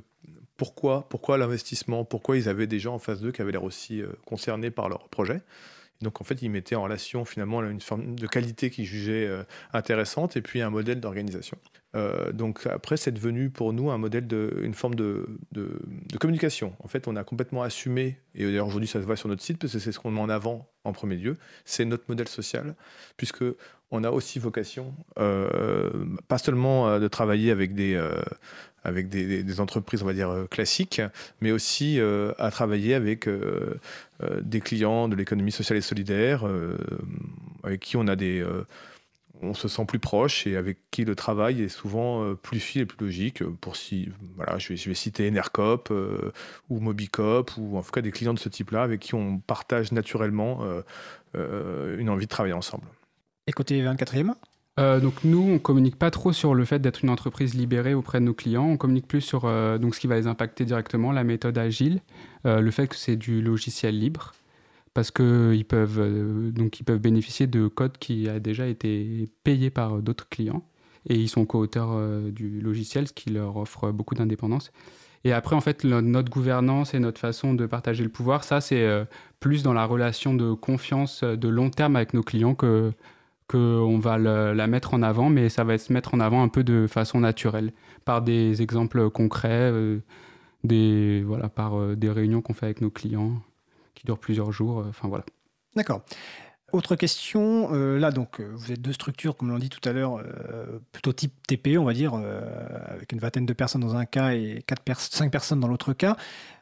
pourquoi, pourquoi l'investissement, pourquoi ils avaient des gens en face d'eux qui avaient l'air aussi concernés par leur projet. Donc, en fait, ils mettaient en relation finalement une forme de qualité qu'ils jugeaient euh, intéressante et puis un modèle d'organisation. Euh, donc après, c'est devenu pour nous un modèle de, une forme de, de, de communication. En fait, on a complètement assumé, et d'ailleurs aujourd'hui ça se voit sur notre site, parce que c'est ce qu'on met en avant en premier lieu, c'est notre modèle social, puisque on a aussi vocation, euh, pas seulement euh, de travailler avec des, euh, avec des, entreprises, on va dire, classiques, mais aussi à travailler avec des clients de l'économie sociale et solidaire, avec qui on a des... euh, on se sent plus proche et avec qui le travail est souvent euh, plus fil et plus logique. Pour si, voilà, je vais, je vais citer Enercop euh, ou Mobicop ou en tout cas des clients de ce type-là avec qui on partage naturellement euh, euh, une envie de travailler ensemble. Et côté 24e Euh, donc nous, on communique pas trop sur le fait d'être une entreprise libérée auprès de nos clients. On communique plus sur euh, donc ce qui va les impacter directement, la méthode agile, euh, le fait que c'est du logiciel libre, parce que ils peuvent euh, peuvent bénéficier de code qui a déjà été payé par d'autres clients et ils sont co-auteurs euh, du logiciel, ce qui leur offre beaucoup d'indépendance. Et après, en fait, notre gouvernance et notre façon de partager le pouvoir, ça, c'est euh, plus dans la relation de confiance de long terme avec nos clients que qu'on va la mettre en avant, mais ça va se mettre en avant un peu de façon naturelle, par des exemples concrets, des, voilà, par des réunions qu'on fait avec nos clients qui durent plusieurs jours. euh, Enfin voilà. D'accord. Autre question, euh, là donc euh, vous êtes deux structures, comme l'on dit tout à l'heure, plutôt type TPE, on va dire, avec une vingtaine de personnes dans un cas et quatre 5 personnes dans l'autre cas.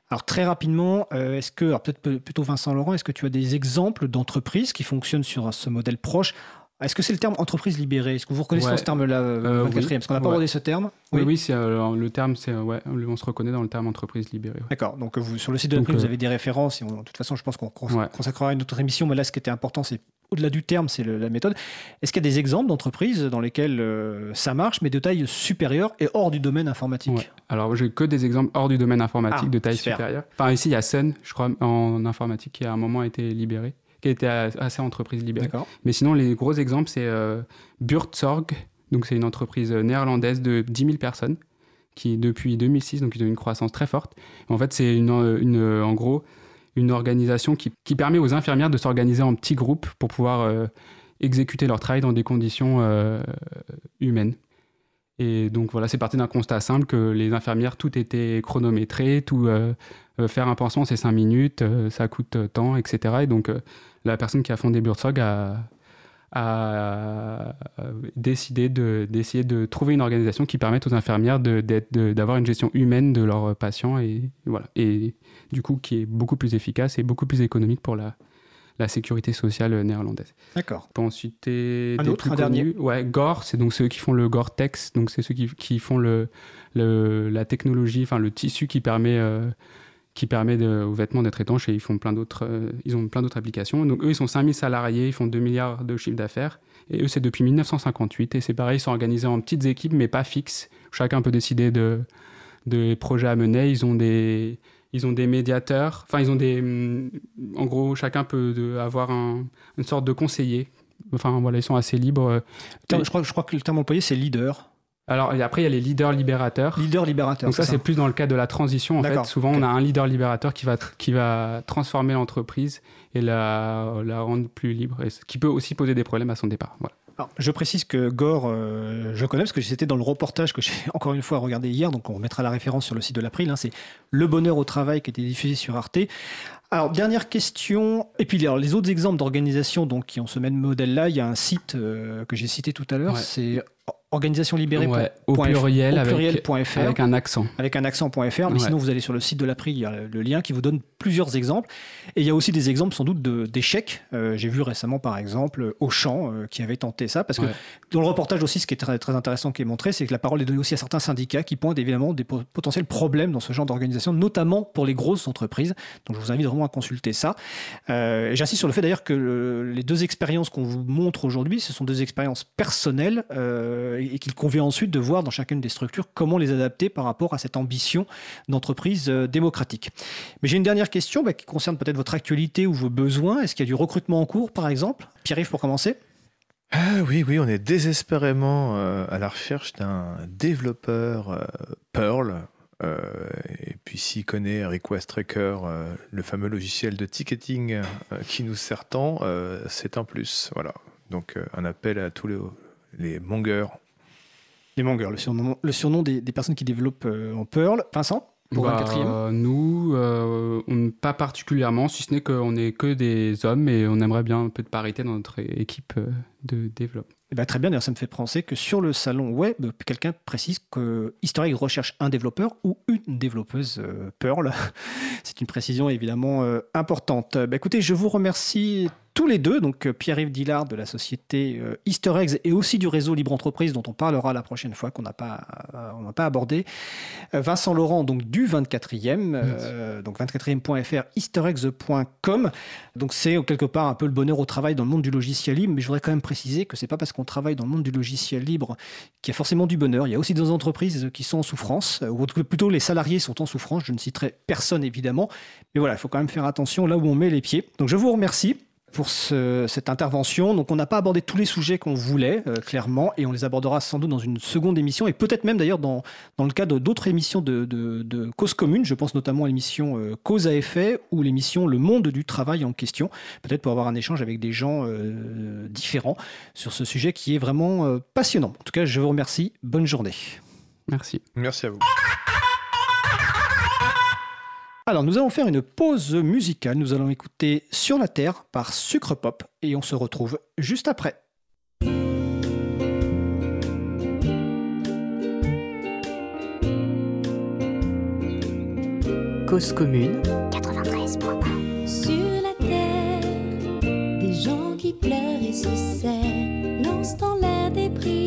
Alors très rapidement, est-ce que, alors peut-être plutôt Vincent Laurent, est-ce que tu as des exemples d'entreprises qui fonctionnent sur ce modèle proche Est-ce que c'est le terme entreprise libérée? Est-ce que vous reconnaissez Ouais. ce terme-là, euh, Euh, 24e Parce qu'on n'a pas Ouais. abordé ce terme. Oui, oui, c'est, euh, le terme, c'est, euh, ouais, on se reconnaît dans le terme entreprise libérée. ouais. D'accord, donc vous, sur le site de l'April, vous euh, avez des références, et on- de toute façon, je pense qu'on consacrera une autre émission, mais là, ce qui était important, c'est au-delà du terme, c'est la méthode. Est-ce qu'il y a des exemples d'entreprises dans lesquelles euh, ça marche, mais de taille supérieure et hors du domaine informatique? Ouais. Alors, j'ai que des exemples hors du domaine informatique Ah, de taille super. supérieure. Enfin, ici, il y a Sun, je crois, en informatique, qui à un moment a été libéré, qui a- assez entreprise libérée. Mais sinon, les gros exemples, c'est euh. Donc, c'est une entreprise néerlandaise de 10 000 personnes qui, depuis 2006, donc ils ont une croissance très forte. En fait, c'est une, euh, une, euh, en gros une organisation qui, qui permet aux infirmières de s'organiser en petits groupes pour pouvoir euh, exécuter leur travail dans des conditions euh, humaines. Et donc voilà, c'est parti d'un constat simple que les infirmières, tout était chronométré, tout euh, euh, faire un pansement c'est 5 minutes, euh, ça coûte tant, etc. Et donc la personne qui a fondé Buurtzorg a, décidé de- d'essayer de, trouver une organisation qui permette aux infirmières d'avoir une gestion humaine de leurs patients et voilà. Et du coup qui est beaucoup plus efficace et beaucoup plus économique pour la, la sécurité sociale néerlandaise. D'accord. Peut ensuite citer Un des autre, plus un dernier. Ouais, Gore, c'est donc ceux qui font le Gore-Tex, donc c'est ceux qui, qui font le, le- la technologie, enfin le tissu qui permet, euh, qui permet de- aux vêtements d'être étanches et ils font plein d'autres, euh, ils ont plein d'autres applications. Donc eux, ils sont 5000 salariés, ils font 2 milliards de chiffre d'affaires et eux, c'est depuis 1958 et c'est pareil, ils sont organisés en petites équipes mais pas fixes. Chacun peut décider de, de projets à mener. Ils ont des, ils ont des médiateurs, enfin ils ont des, hum, en gros, chacun peut de- avoir un- une sorte de conseiller. Enfin voilà, ils sont assez libres. Terme- Je crois, je crois que le terme employé, c'est leader. Alors et après, il y a les leaders libérateurs. Leader libérateur. Donc ça, c'est plus dans le cadre de la transition. En fait, souvent, on a un leader libérateur qui va, qui va transformer l'entreprise et la, la rendre plus libre, et ce qui peut aussi poser des problèmes à son départ. Voilà. Alors, je précise que Gore, euh, je connais parce que c'était dans le reportage que j'ai encore une fois regardé hier, donc on mettra la référence sur le site de l'April. hein, c'est Le bonheur au travail qui a été diffusé sur Arte. Alors, dernière question. Et puis, alors, les autres exemples d'organisations donc, qui ont ce même modèle-là, il y a un site euh, que j'ai cité tout à l'heure, Ouais. c'est organisation libérée. Ouais, au pluriel, au avec, pluriel.fr. avec un accent. avec un accent.fr, mais Ouais. sinon vous allez sur le site de l'April, il y a le lien qui vous donne plusieurs exemples. Et il y a aussi des exemples sans doute d'échecs. Euh, J'ai vu récemment par exemple Auchan euh, qui avait tenté ça, parce que Ouais. dans le reportage aussi, ce qui est très, très intéressant qui est montré, c'est que la parole est donnée aussi à certains syndicats qui pointent évidemment des po- potentiels problèmes dans ce genre d'organisation, notamment pour les grosses entreprises. Donc je vous invite vraiment à consulter ça. Euh, J'insiste sur le fait d'ailleurs que le- les deux expériences qu'on vous montre aujourd'hui, ce sont deux expériences personnelles et qu'il convient ensuite de voir dans chacune des structures comment les adapter par rapport à cette ambition d'entreprise euh, démocratique. Mais j'ai une dernière question bah, qui concerne peut-être votre actualité ou vos besoins. Est-ce qu'il y a du recrutement en cours, par exemple? Pierre-Yves, pour commencer Ah oui, oui, on est désespérément euh, à la recherche d'un développeur euh, Perl. euh, et puis s'il connaît Request Tracker, euh, le fameux logiciel de ticketing qui nous sert tant, c'est un plus. Voilà. Donc un appel à tous les, les mongers. Les mongers, le surnom, le surnom des, des personnes qui développent euh, en Perl. Vincent pour Bah, 24e nous, euh, on, Pas particulièrement, si ce n'est qu'on n'est que des hommes et on aimerait bien un peu de parité dans notre équipe euh, de développement. Eh ben, très bien, d'ailleurs, ça me fait penser que sur le salon web, quelqu'un précise que Easter Egg recherche un développeur ou une développeuse euh, Perl. C'est une précision évidemment euh, importante. Bah, écoutez, je vous remercie tous les deux, donc euh, Pierre-Yves Dillard de la société euh, Easter Eggs et aussi du réseau Libre Entreprise dont on parlera la prochaine fois qu'on n'a pas, euh, on pas abordé. Euh, Vincent Laurent donc du 24e, euh, donc 24e.fr, eastereggs.com. Donc c'est quelque part un peu le bonheur au travail dans le monde du logiciel libre, mais je voudrais quand même préciser que c'est pas parce qu'on travaille dans le monde du logiciel libre qu'il y a forcément du bonheur. Il y a aussi des entreprises qui sont en souffrance, ou plutôt les salariés sont en souffrance. Je ne citerai personne évidemment, mais voilà, il faut quand même faire attention là où on met les pieds. Donc je vous remercie pour ce- cette intervention. Donc, on n'a pas abordé tous les sujets qu'on voulait, euh, clairement, et on les abordera sans doute dans une seconde émission, et peut-être même d'ailleurs dans, dans le cadre d'autres émissions de, de, de Cause Commune. Je pense notamment à l'émission euh, Cause à effet ou l'émission Le Monde du Travail en question, peut-être pour avoir un échange avec des gens euh, différents sur ce sujet qui est vraiment euh, passionnant. En tout cas, je vous remercie. Bonne journée. Merci. Merci à vous. Alors, nous allons faire une pause musicale. Nous allons écouter Sur la Terre par Sucre Pop et on se retrouve juste après. Cause commune, Sur la terre, des gens qui pleurent et se serrent, lancent en l'air des prières.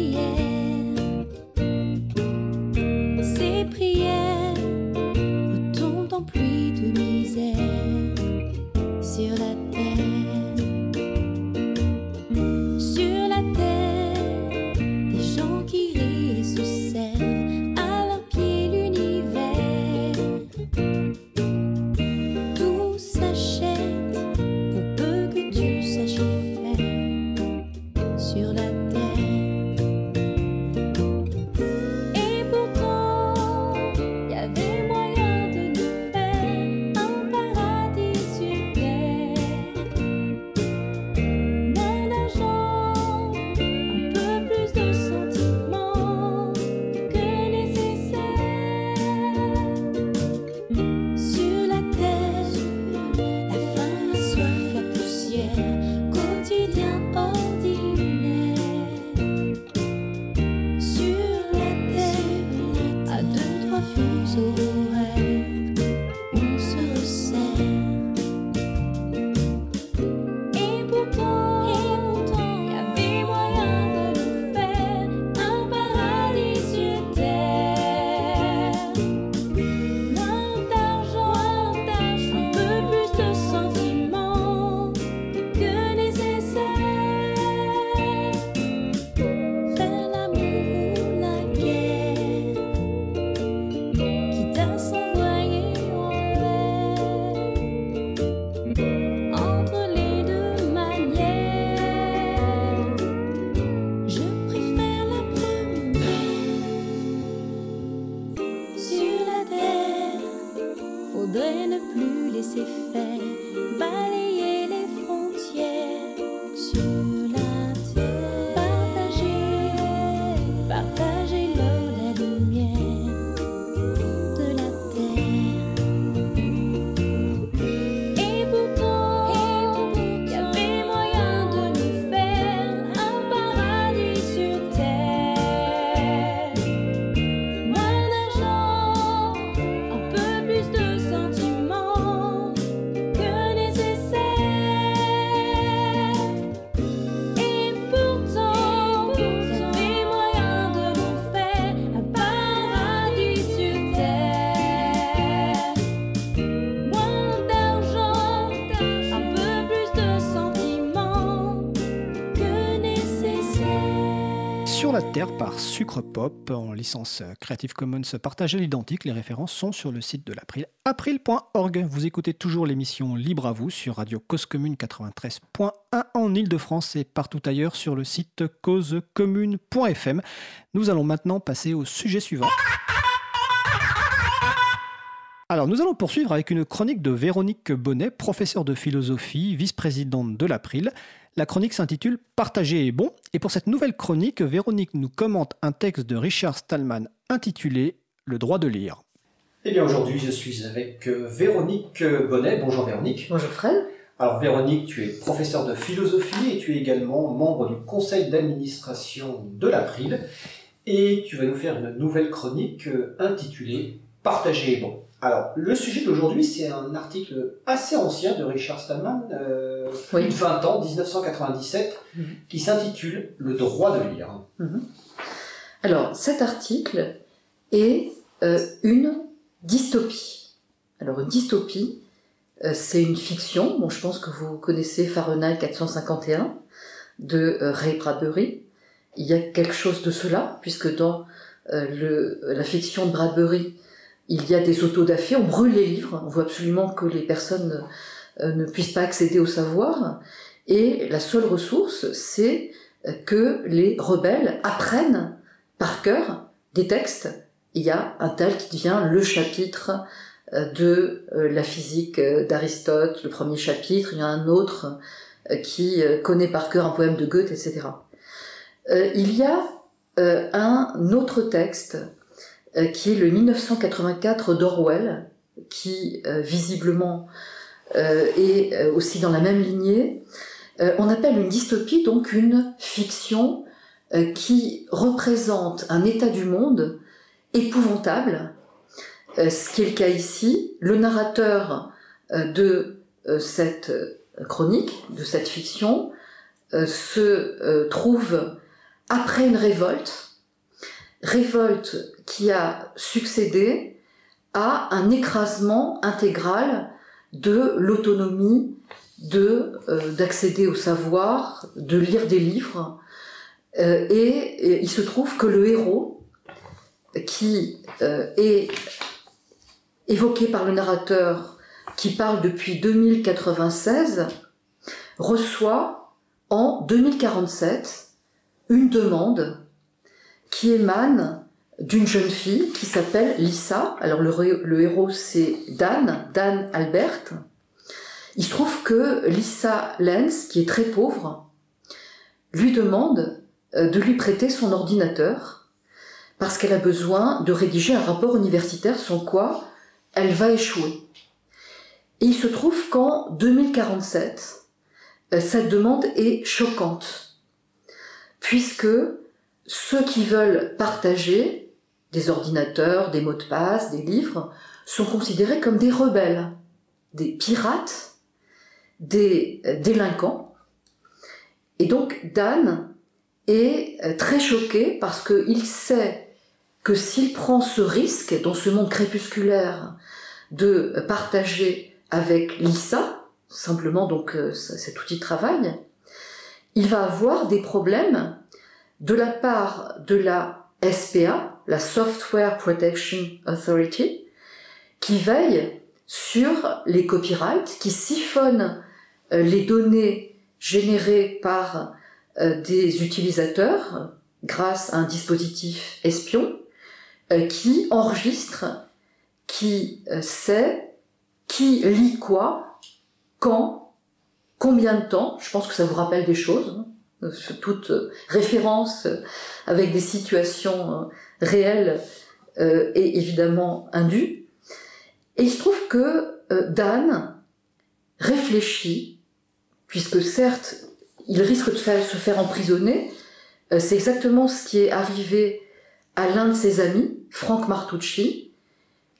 Terre par Sucre Pop en licence Creative Commons partagée à l'identique. Les références sont sur le site de l'April, april.org. Vous écoutez toujours l'émission Libre à vous sur Radio Cause Commune 93.1 en Ile-de-France et partout ailleurs sur le site causecommune.fm. Nous allons maintenant passer au sujet suivant. Alors, nous allons poursuivre avec une chronique de Véronique Bonnet, professeure de philosophie, vice-présidente de l'April. La chronique s'intitule Partager est bon. Et pour cette nouvelle chronique, Véronique nous commente un texte de Richard Stallman intitulé Le droit de lire. Eh bien aujourd'hui je suis avec euh, Véronique Bonnet. Bonjour Véronique. Bonjour Fred. Alors Véronique, tu es professeure de philosophie et tu es également membre du conseil d'administration de l'April. Et tu vas nous faire une nouvelle chronique euh, intitulée Partager est bon. Alors le sujet d'aujourd'hui c'est un article assez ancien de Richard Stallman, euh, Oui. plus de 20 ans, 1997, Mhm. qui s'intitule Le droit de lire. Alors, cet article est euh, une dystopie. Alors, une dystopie, euh, c'est une fiction. Bon, je pense que vous connaissez Fahrenheit 451 de Ray Bradbury. Il y a quelque chose de cela, puisque dans le, la fiction de Bradbury, il y a des autodafés, on brûle les livres, on veut absolument que les personnes euh, ne puissent pas accéder au savoir, et la seule ressource, c'est euh, que les rebelles apprennent par cœur des textes. Il y a un tel qui devient le chapitre euh, de la physique d'Aristote, le premier chapitre, il y a un autre qui connaît par cœur un poème de Goethe, etc. Il y a un autre texte qui est le 1984 d'Orwell, qui euh, visiblement euh, est euh, aussi dans la même lignée. Euh, on appelle une dystopie donc une fiction euh, qui représente un état du monde épouvantable, euh, ce qui est le cas ici. Le narrateur euh, de euh, cette euh, chronique, de cette fiction, euh, se euh, trouve après une révolte, révolte qui a succédé à un écrasement intégral de l'autonomie euh, d'accéder au savoir, de lire des livres, euh, et, et il se trouve que le héros, qui euh, est évoqué par le narrateur, qui parle depuis 2096, reçoit en 2047 une demande qui émane d'une jeune fille qui s'appelle Lisa. Alors le, héros c'est Dan, Dan Albert. Il se trouve que Lisa Lenz, qui est très pauvre, lui demande euh, de lui prêter son ordinateur parce qu'elle a besoin de rédiger un rapport universitaire sans quoi elle va échouer. Et il se trouve qu'en 2047, euh, cette demande est choquante, puisque ceux qui veulent partager des ordinateurs, des mots de passe, des livres, sont considérés comme des rebelles, des pirates, des euh, délinquants. Et donc Dan est euh, très choqué parce qu'il sait que s'il prend ce risque dans ce monde crépusculaire de partager avec Lisa, simplement donc euh, cet outil de travail, il va avoir des problèmes de la part de la SPA, la Software Protection Authority, qui veille sur les copyrights, qui siphonne euh, les données générées par euh, des utilisateurs grâce à un dispositif espion euh, qui enregistre, qui sait qui lit quoi, quand, combien de temps. Je pense que ça vous rappelle des choses. Euh, toute euh, référence euh, avec des situations réelles et évidemment indues. Et il se trouve que Dan réfléchit, puisque certes, il risque de se faire emprisonner. C'est exactement ce qui est arrivé à l'un de ses amis, Frank Martucci,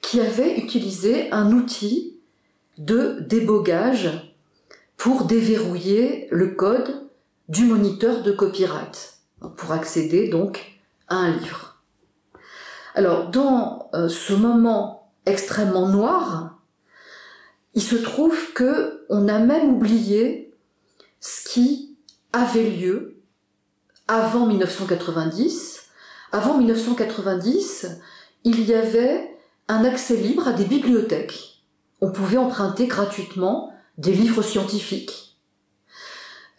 qui avait utilisé un outil de débogage pour déverrouiller le code du moniteur de copyright, pour accéder donc à un livre. Alors, dans euh, ce moment extrêmement noir, il se trouve que on a même oublié ce qui avait lieu avant 1990. Avant 1990, il y avait un accès libre à des bibliothèques. On pouvait emprunter gratuitement des livres scientifiques.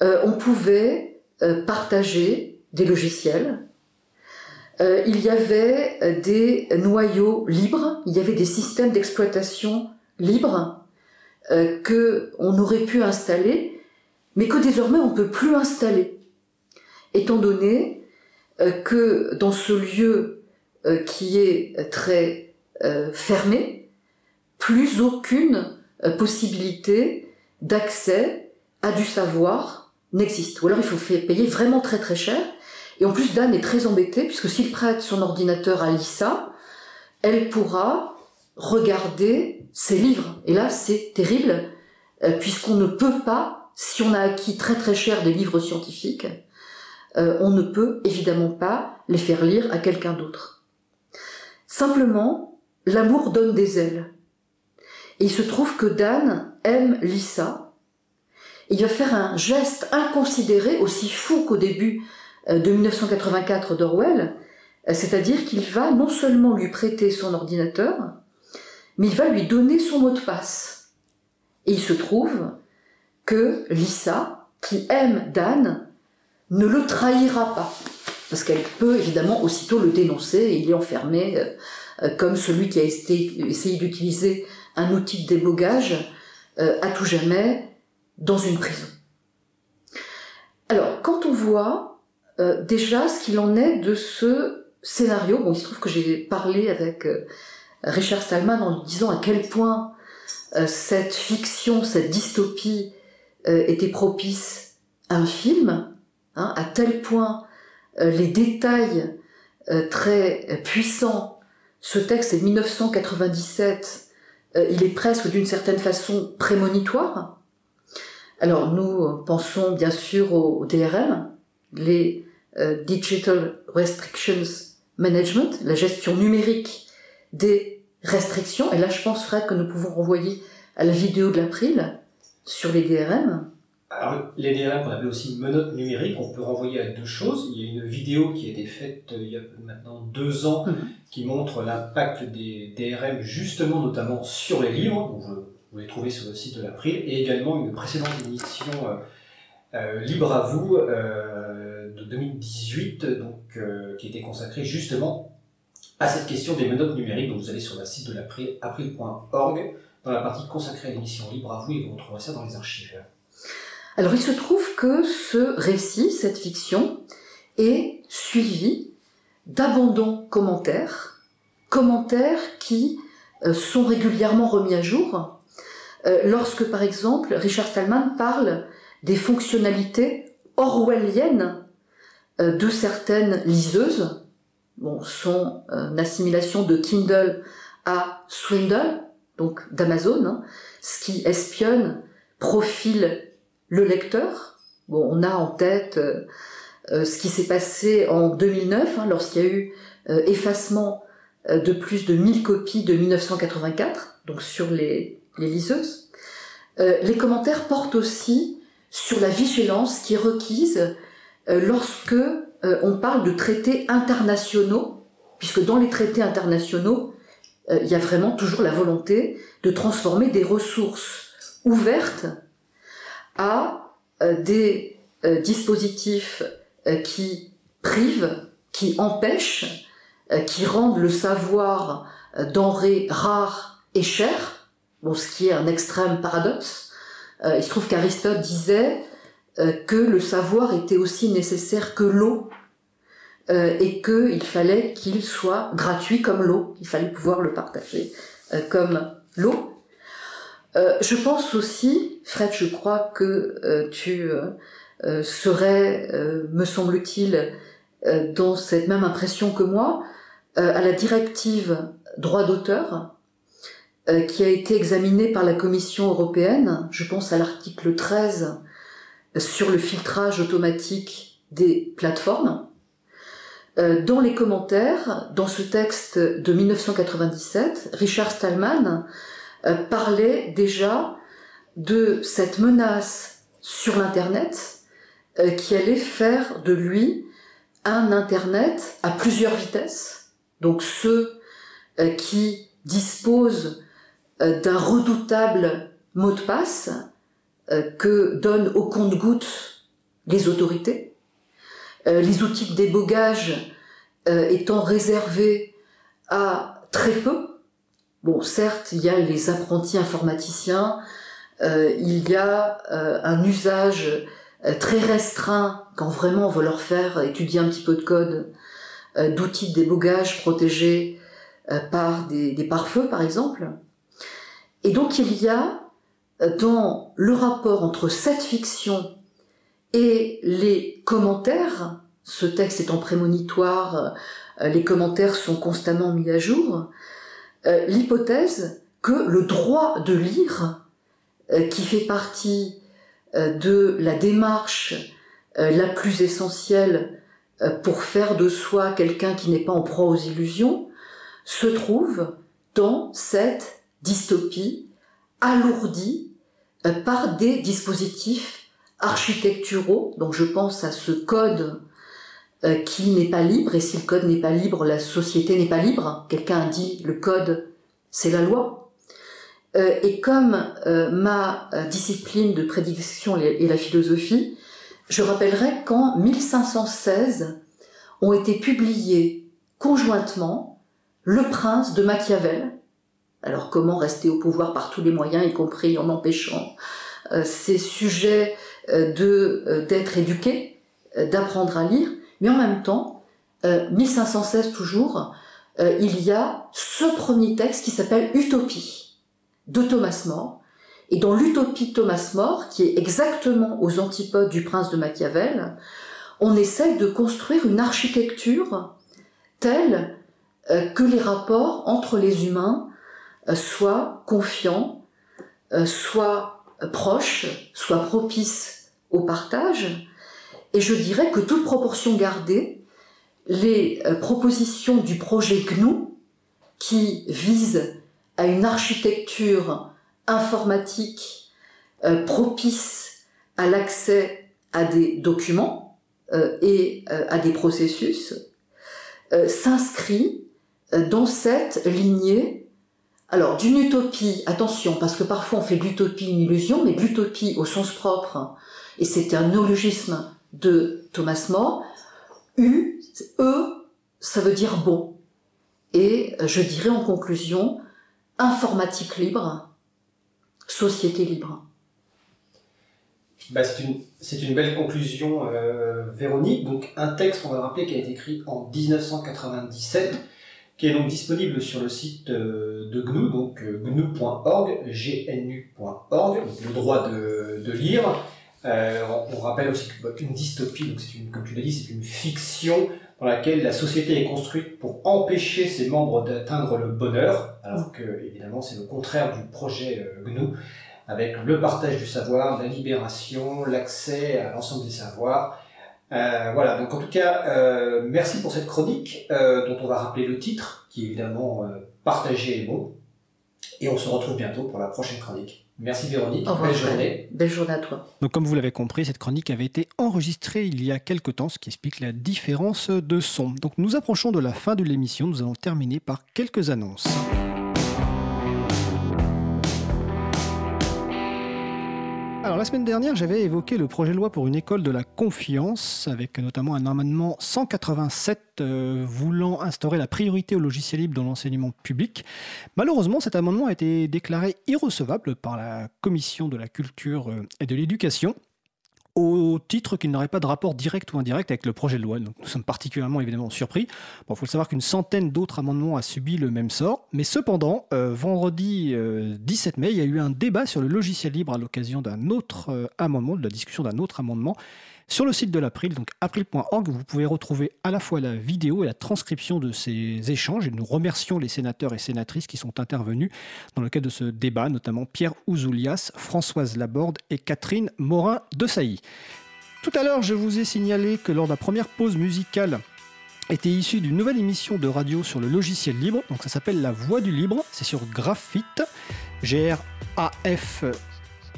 Euh, on pouvait euh, partager des logiciels. Euh, il y avait des noyaux libres, il y avait des systèmes d'exploitation libres que on aurait pu installer, mais que désormais on peut plus installer, étant donné que dans ce lieu qui est très fermée, plus aucune possibilité d'accès à du savoir n'existe. Ou alors il faut payer vraiment très très cher. Et en plus, Dan est très embêté puisque s'il prête son ordinateur à Lisa, elle pourra regarder ses livres. Et là, c'est terrible euh, puisqu'on ne peut pas, si on a acquis très très cher des livres scientifiques, euh, on ne peut évidemment pas les faire lire à quelqu'un d'autre. Simplement, l'amour donne des ailes. Et il se trouve que Dan aime Lisa. Il va faire un geste inconsidéré, aussi fou qu'au début euh, de 1984 d'Orwell, euh, c'est-à-dire qu'il va non seulement lui prêter son ordinateur, mais il va lui donner son mot de passe. Et il se trouve que Lisa, qui aime Dan, ne le trahira pas. Parce qu'elle peut évidemment aussitôt le dénoncer et il est enfermé euh, comme celui qui a essayé d'utiliser un outil de débogage à tout jamais dans une prison. Alors, quand on voit déjà ce qu'il en est de ce scénario, bon, il se trouve que j'ai parlé avec Richard Stallman en lui disant à quel point cette fiction, cette dystopie était propice à un film, hein, à tel point les détails très puissants ce texte est de 1997, euh, il est presque d'une certaine façon prémonitoire. Alors nous pensons bien sûr au, DRM, les euh, Digital Restrictions Management, la gestion numérique des restrictions. Et là je pense Fred que nous pouvons renvoyer à la vidéo de l'April sur les DRM. Alors, les DRM qu'on appelle aussi menottes numériques, on peut renvoyer à deux choses. Il y a une vidéo qui a été faite euh, il y a maintenant deux ans mhm. qui montre l'impact des DRM justement notamment sur les livres. Vous les trouvez sur le site de l'April et également une précédente émission euh, euh, Libre à vous de 2018 donc, qui était consacrée justement à cette question des menottes numériques. Donc vous allez sur le site de l'April, april.org, dans la partie consacrée à l'émission Libre à vous et vous retrouverez ça dans les archives. Alors il se trouve que ce récit, cette fiction, est suivi d'abondants commentaires, commentaires qui euh, sont régulièrement remis à jour. Euh, lorsque, par exemple, Richard Stallman parle des fonctionnalités orwelliennes euh, de certaines liseuses, bon, son assimilation de Kindle à Swindle, donc d'Amazon, hein, ce qui espionne, profile le lecteur. Bon, on a en tête euh, euh, ce qui s'est passé en 2009, hein, lorsqu'il y a eu euh, effacement de plus de 1000 copies de 1984, donc sur les, les liseuses. les commentaires portent aussi sur la vigilance qui est requise lorsque on parle de traités internationaux, puisque dans les traités internationaux, il y a vraiment toujours la volonté de transformer des ressources ouvertes à euh, des euh, dispositifs euh, qui privent, qui empêchent, qui rendent le savoir denrée rare et cher, bon, ce qui est un extrême paradoxe. il se trouve qu'Aristote disait que le savoir était aussi nécessaire que l'eau et qu'il fallait qu'il soit gratuit comme l'eau, il fallait pouvoir le partager comme l'eau. Euh, je pense aussi, Fred, je crois que euh, tu euh, serais, me semble-t-il, dans cette même impression que moi, à la directive droit d'auteur qui a été examinée par la Commission européenne, je pense à l'article 13 sur le filtrage automatique des plateformes. Dans les commentaires, dans ce texte de 1997, Richard Stallman euh, parlait déjà de cette menace sur l'Internet euh, qui allait faire de lui un Internet à plusieurs vitesses. Donc ceux euh, qui disposent d'un redoutable mot de passe que donnent au compte-gouttes les autorités, les outils de débogage étant réservés à très peu, Bon, certes, il y a les apprentis informaticiens, euh, il y a euh, un usage euh, très restreint quand vraiment on veut leur faire étudier un petit peu de code d'outils de débogage protégés euh, par des, des pare-feux, par exemple. Et donc il y a euh, dans le rapport entre cette fiction et les commentaires, ce texte étant prémonitoire, euh, les commentaires sont constamment mis à jour, euh, l'hypothèse que le droit de lire, qui fait partie de la démarche la plus essentielle pour faire de soi quelqu'un qui n'est pas en proie aux illusions, se trouve dans cette dystopie alourdie euh, par des dispositifs architecturaux. Donc je pense à ce code euh, qui n'est pas libre, et si le code n'est pas libre, la société n'est pas libre. Quelqu'un dit le code, c'est la loi. Euh, et comme ma discipline de prédiction est la philosophie, je rappellerai qu'en 1516 ont été publiés conjointement Le Prince de Machiavel. Alors comment rester au pouvoir par tous les moyens, y compris en empêchant euh, ces sujets euh, euh, d'être éduqués, d'apprendre à lire, mais en même temps, euh, 1516 toujours, il y a ce premier texte qui s'appelle Utopie de Thomas More. Et dans l'Utopie de Thomas More, qui est exactement aux antipodes du prince de Machiavel, on essaie de construire une architecture telle que les rapports entre les humains euh, soient confiants, euh, soient euh, proches, soient propices au partage. Et je dirais que toute proportion gardée, les euh, propositions du projet GNU, qui vise à une architecture informatique propice à l'accès à des documents et à des processus, s'inscrit dans cette lignée alors, d'une utopie, attention, parce que parfois on fait de l'utopie une illusion, mais l'utopie au sens propre, et c'est un néologisme de Thomas More, U, E, ça veut dire bon. Et je dirais en conclusion, informatique libre, société libre. Bah, c'est une, c'est une belle conclusion, euh, Véronique. Donc, un texte, on va le rappeler, qui a été écrit en 1997, qui est donc disponible sur le site euh, de GNU, donc euh, gnu.org, gnu.org, le droit de, de lire. Euh, on, rappelle aussi que, bah, qu'une dystopie, donc une, comme tu l'as dit, c'est une fiction dans laquelle la société est construite pour empêcher ses membres d'atteindre le bonheur, alors que évidemment c'est le contraire du projet GNU avec le partage du savoir, la libération, l'accès à l'ensemble des savoirs. Euh, voilà, donc en tout cas, euh, merci pour cette chronique euh, dont on va rappeler le titre, qui est évidemment euh, Partager est bon. Et on se retrouve bientôt pour la prochaine chronique. Merci Véronique, Au revoir, belle journée. Belle journée à toi. Donc comme vous l'avez compris, cette chronique avait été enregistrée il y a quelque temps, ce qui explique la différence de son. Donc nous approchons de la fin de l'émission, nous allons terminer par quelques annonces. Alors la semaine dernière, j'avais évoqué le projet de loi pour une école de la confiance, avec notamment un amendement 187 euh, voulant instaurer la priorité au logiciel libre dans l'enseignement public. Malheureusement, cet amendement a été déclaré irrecevable par la Commission de la culture euh, et de l'éducation au titre qu'il n'aurait pas de rapport direct ou indirect avec le projet de loi. Nous sommes particulièrement évidemment surpris. Il faut le savoir qu'une centaine d'autres amendements a subi le même sort. Mais cependant, euh, vendredi euh, 17 mai, il y a eu un débat sur le logiciel libre à l'occasion d'un autre euh, amendement, de la discussion d'un autre amendement. Sur le site de l'April, donc april.org, vous pouvez retrouver à la fois la vidéo et la transcription de ces échanges. Et nous remercions les sénateurs et sénatrices qui sont intervenus dans le cadre de ce débat, notamment Pierre Ouzoulias, Françoise Laborde et Catherine Morin de Sailly. Tout à l'heure, je vous ai signalé que lors de la première pause musicale était issue d'une nouvelle émission de radio sur le logiciel libre. Donc ça s'appelle La Voix du Libre. C'est sur Graphite, G-R-A-F.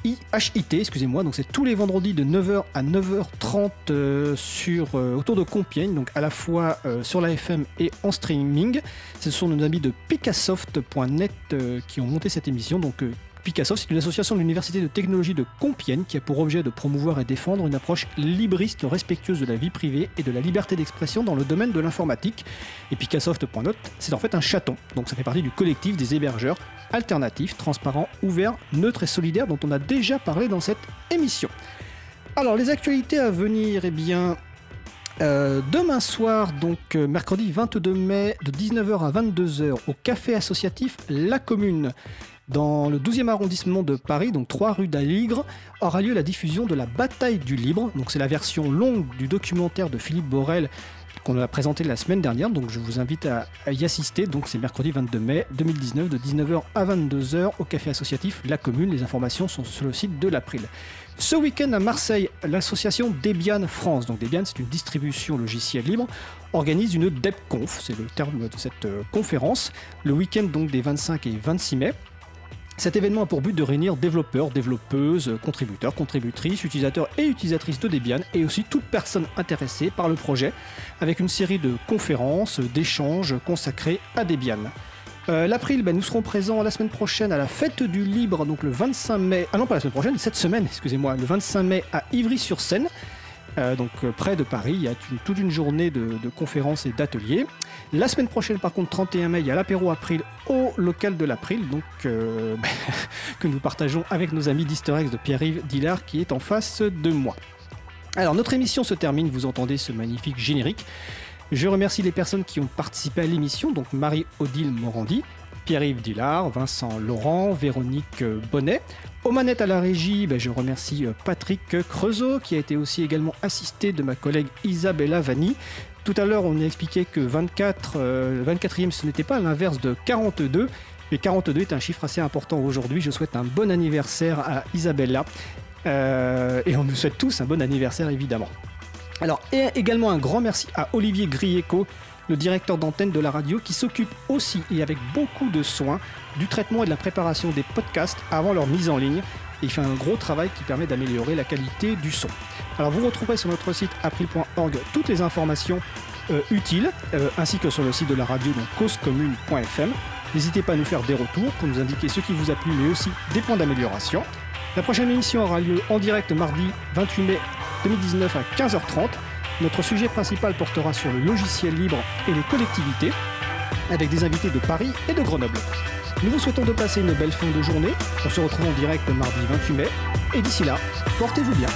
IHIT, excusez-moi, donc c'est tous les vendredis de 9h à 9h30 euh, sur, euh, autour de Compiègne, donc à la fois euh, sur la FM et en streaming. Ce sont nos amis de Picassoft.net qui ont monté cette émission. Donc Picassoft, c'est une association de l'Université de technologie de Compiègne qui a pour objet de promouvoir et défendre une approche libriste respectueuse de la vie privée et de la liberté d'expression dans le domaine de l'informatique. Et Picassoft.net, c'est en fait un chaton. Donc ça fait partie du collectif des hébergeurs alternatifs, transparents, ouverts, neutres et solidaires dont on a déjà parlé dans cette émission. Alors les actualités à venir, eh bien, Euh, demain soir, donc euh, mercredi 22 mai, de 19h à 22h, au café associatif La Commune, dans le 12e arrondissement de Paris, donc 3 rue d'Aligre, aura lieu la diffusion de la Bataille du Libre. Donc c'est la version longue du documentaire de Philippe Borel qu'on a présenté la semaine dernière. Donc je vous invite à, y assister. Donc c'est mercredi 22 mai 2019 de 19h à 22h au café associatif La Commune. Les informations sont sur le site de l'April. Ce week-end à Marseille, l'association Debian France, donc Debian c'est une distribution logicielle libre, organise une DebConf, c'est le terme de cette euh, conférence, le week-end donc des 25 et 26 mai. Cet événement a pour but de réunir développeurs, développeuses, contributeurs, contributrices, utilisateurs et utilisatrices de Debian et aussi toute personne intéressée par le projet avec une série de conférences, d'échanges consacrés à Debian. Euh, L'April, ben, nous serons présents la semaine prochaine à la fête du libre, donc le 25 mai. Ah non, pas la semaine prochaine, cette semaine, excusez-moi, le 25 mai à Ivry-sur-Seine. Euh, donc euh, près de Paris, il y a toute une journée de, conférences et d'ateliers. La semaine prochaine, par contre, 31 mai, il y a l'apéro April au local de l'April, donc euh, que nous partageons avec nos amis d'Easter de Pierre-Yves Dillard qui est en face de moi. Alors notre émission se termine, vous entendez ce magnifique générique. Je remercie les personnes qui ont participé à l'émission, donc Marie-Odile Morandi, Pierre-Yves Dillard, Vincent Laurent, Véronique euh, Bonnet. Aux manettes à la régie, ben, je remercie euh, Patrick Creusot, qui a été aussi également assisté de ma collègue Isabella Vanni. Tout à l'heure, on a expliqué que 24, euh, 24e, ce n'était pas l'inverse de 42. Mais 42 est un chiffre assez important aujourd'hui. Je souhaite un bon anniversaire à Isabella. Euh, et on nous souhaite tous un bon anniversaire, évidemment. Alors, et également un grand merci à Olivier Grieco, le directeur d'antenne de la radio, qui s'occupe aussi et avec beaucoup de soin du traitement et de la préparation des podcasts avant leur mise en ligne. Et il fait un gros travail qui permet d'améliorer la qualité du son. Alors, vous retrouverez sur notre site april.org toutes les informations euh, utiles, euh, ainsi que sur le site de la radio, donc causecommune.fm. N'hésitez pas à nous faire des retours pour nous indiquer ce qui vous a plu, mais aussi des points d'amélioration. La prochaine émission aura lieu en direct mardi 28 mai 2019 à 15h30. Notre sujet principal portera sur le logiciel libre et les collectivités, avec des invités de Paris et de Grenoble. Nous vous souhaitons de passer une belle fin de journée. On se retrouve en direct mardi 28 mai. Et d'ici là, portez-vous bien.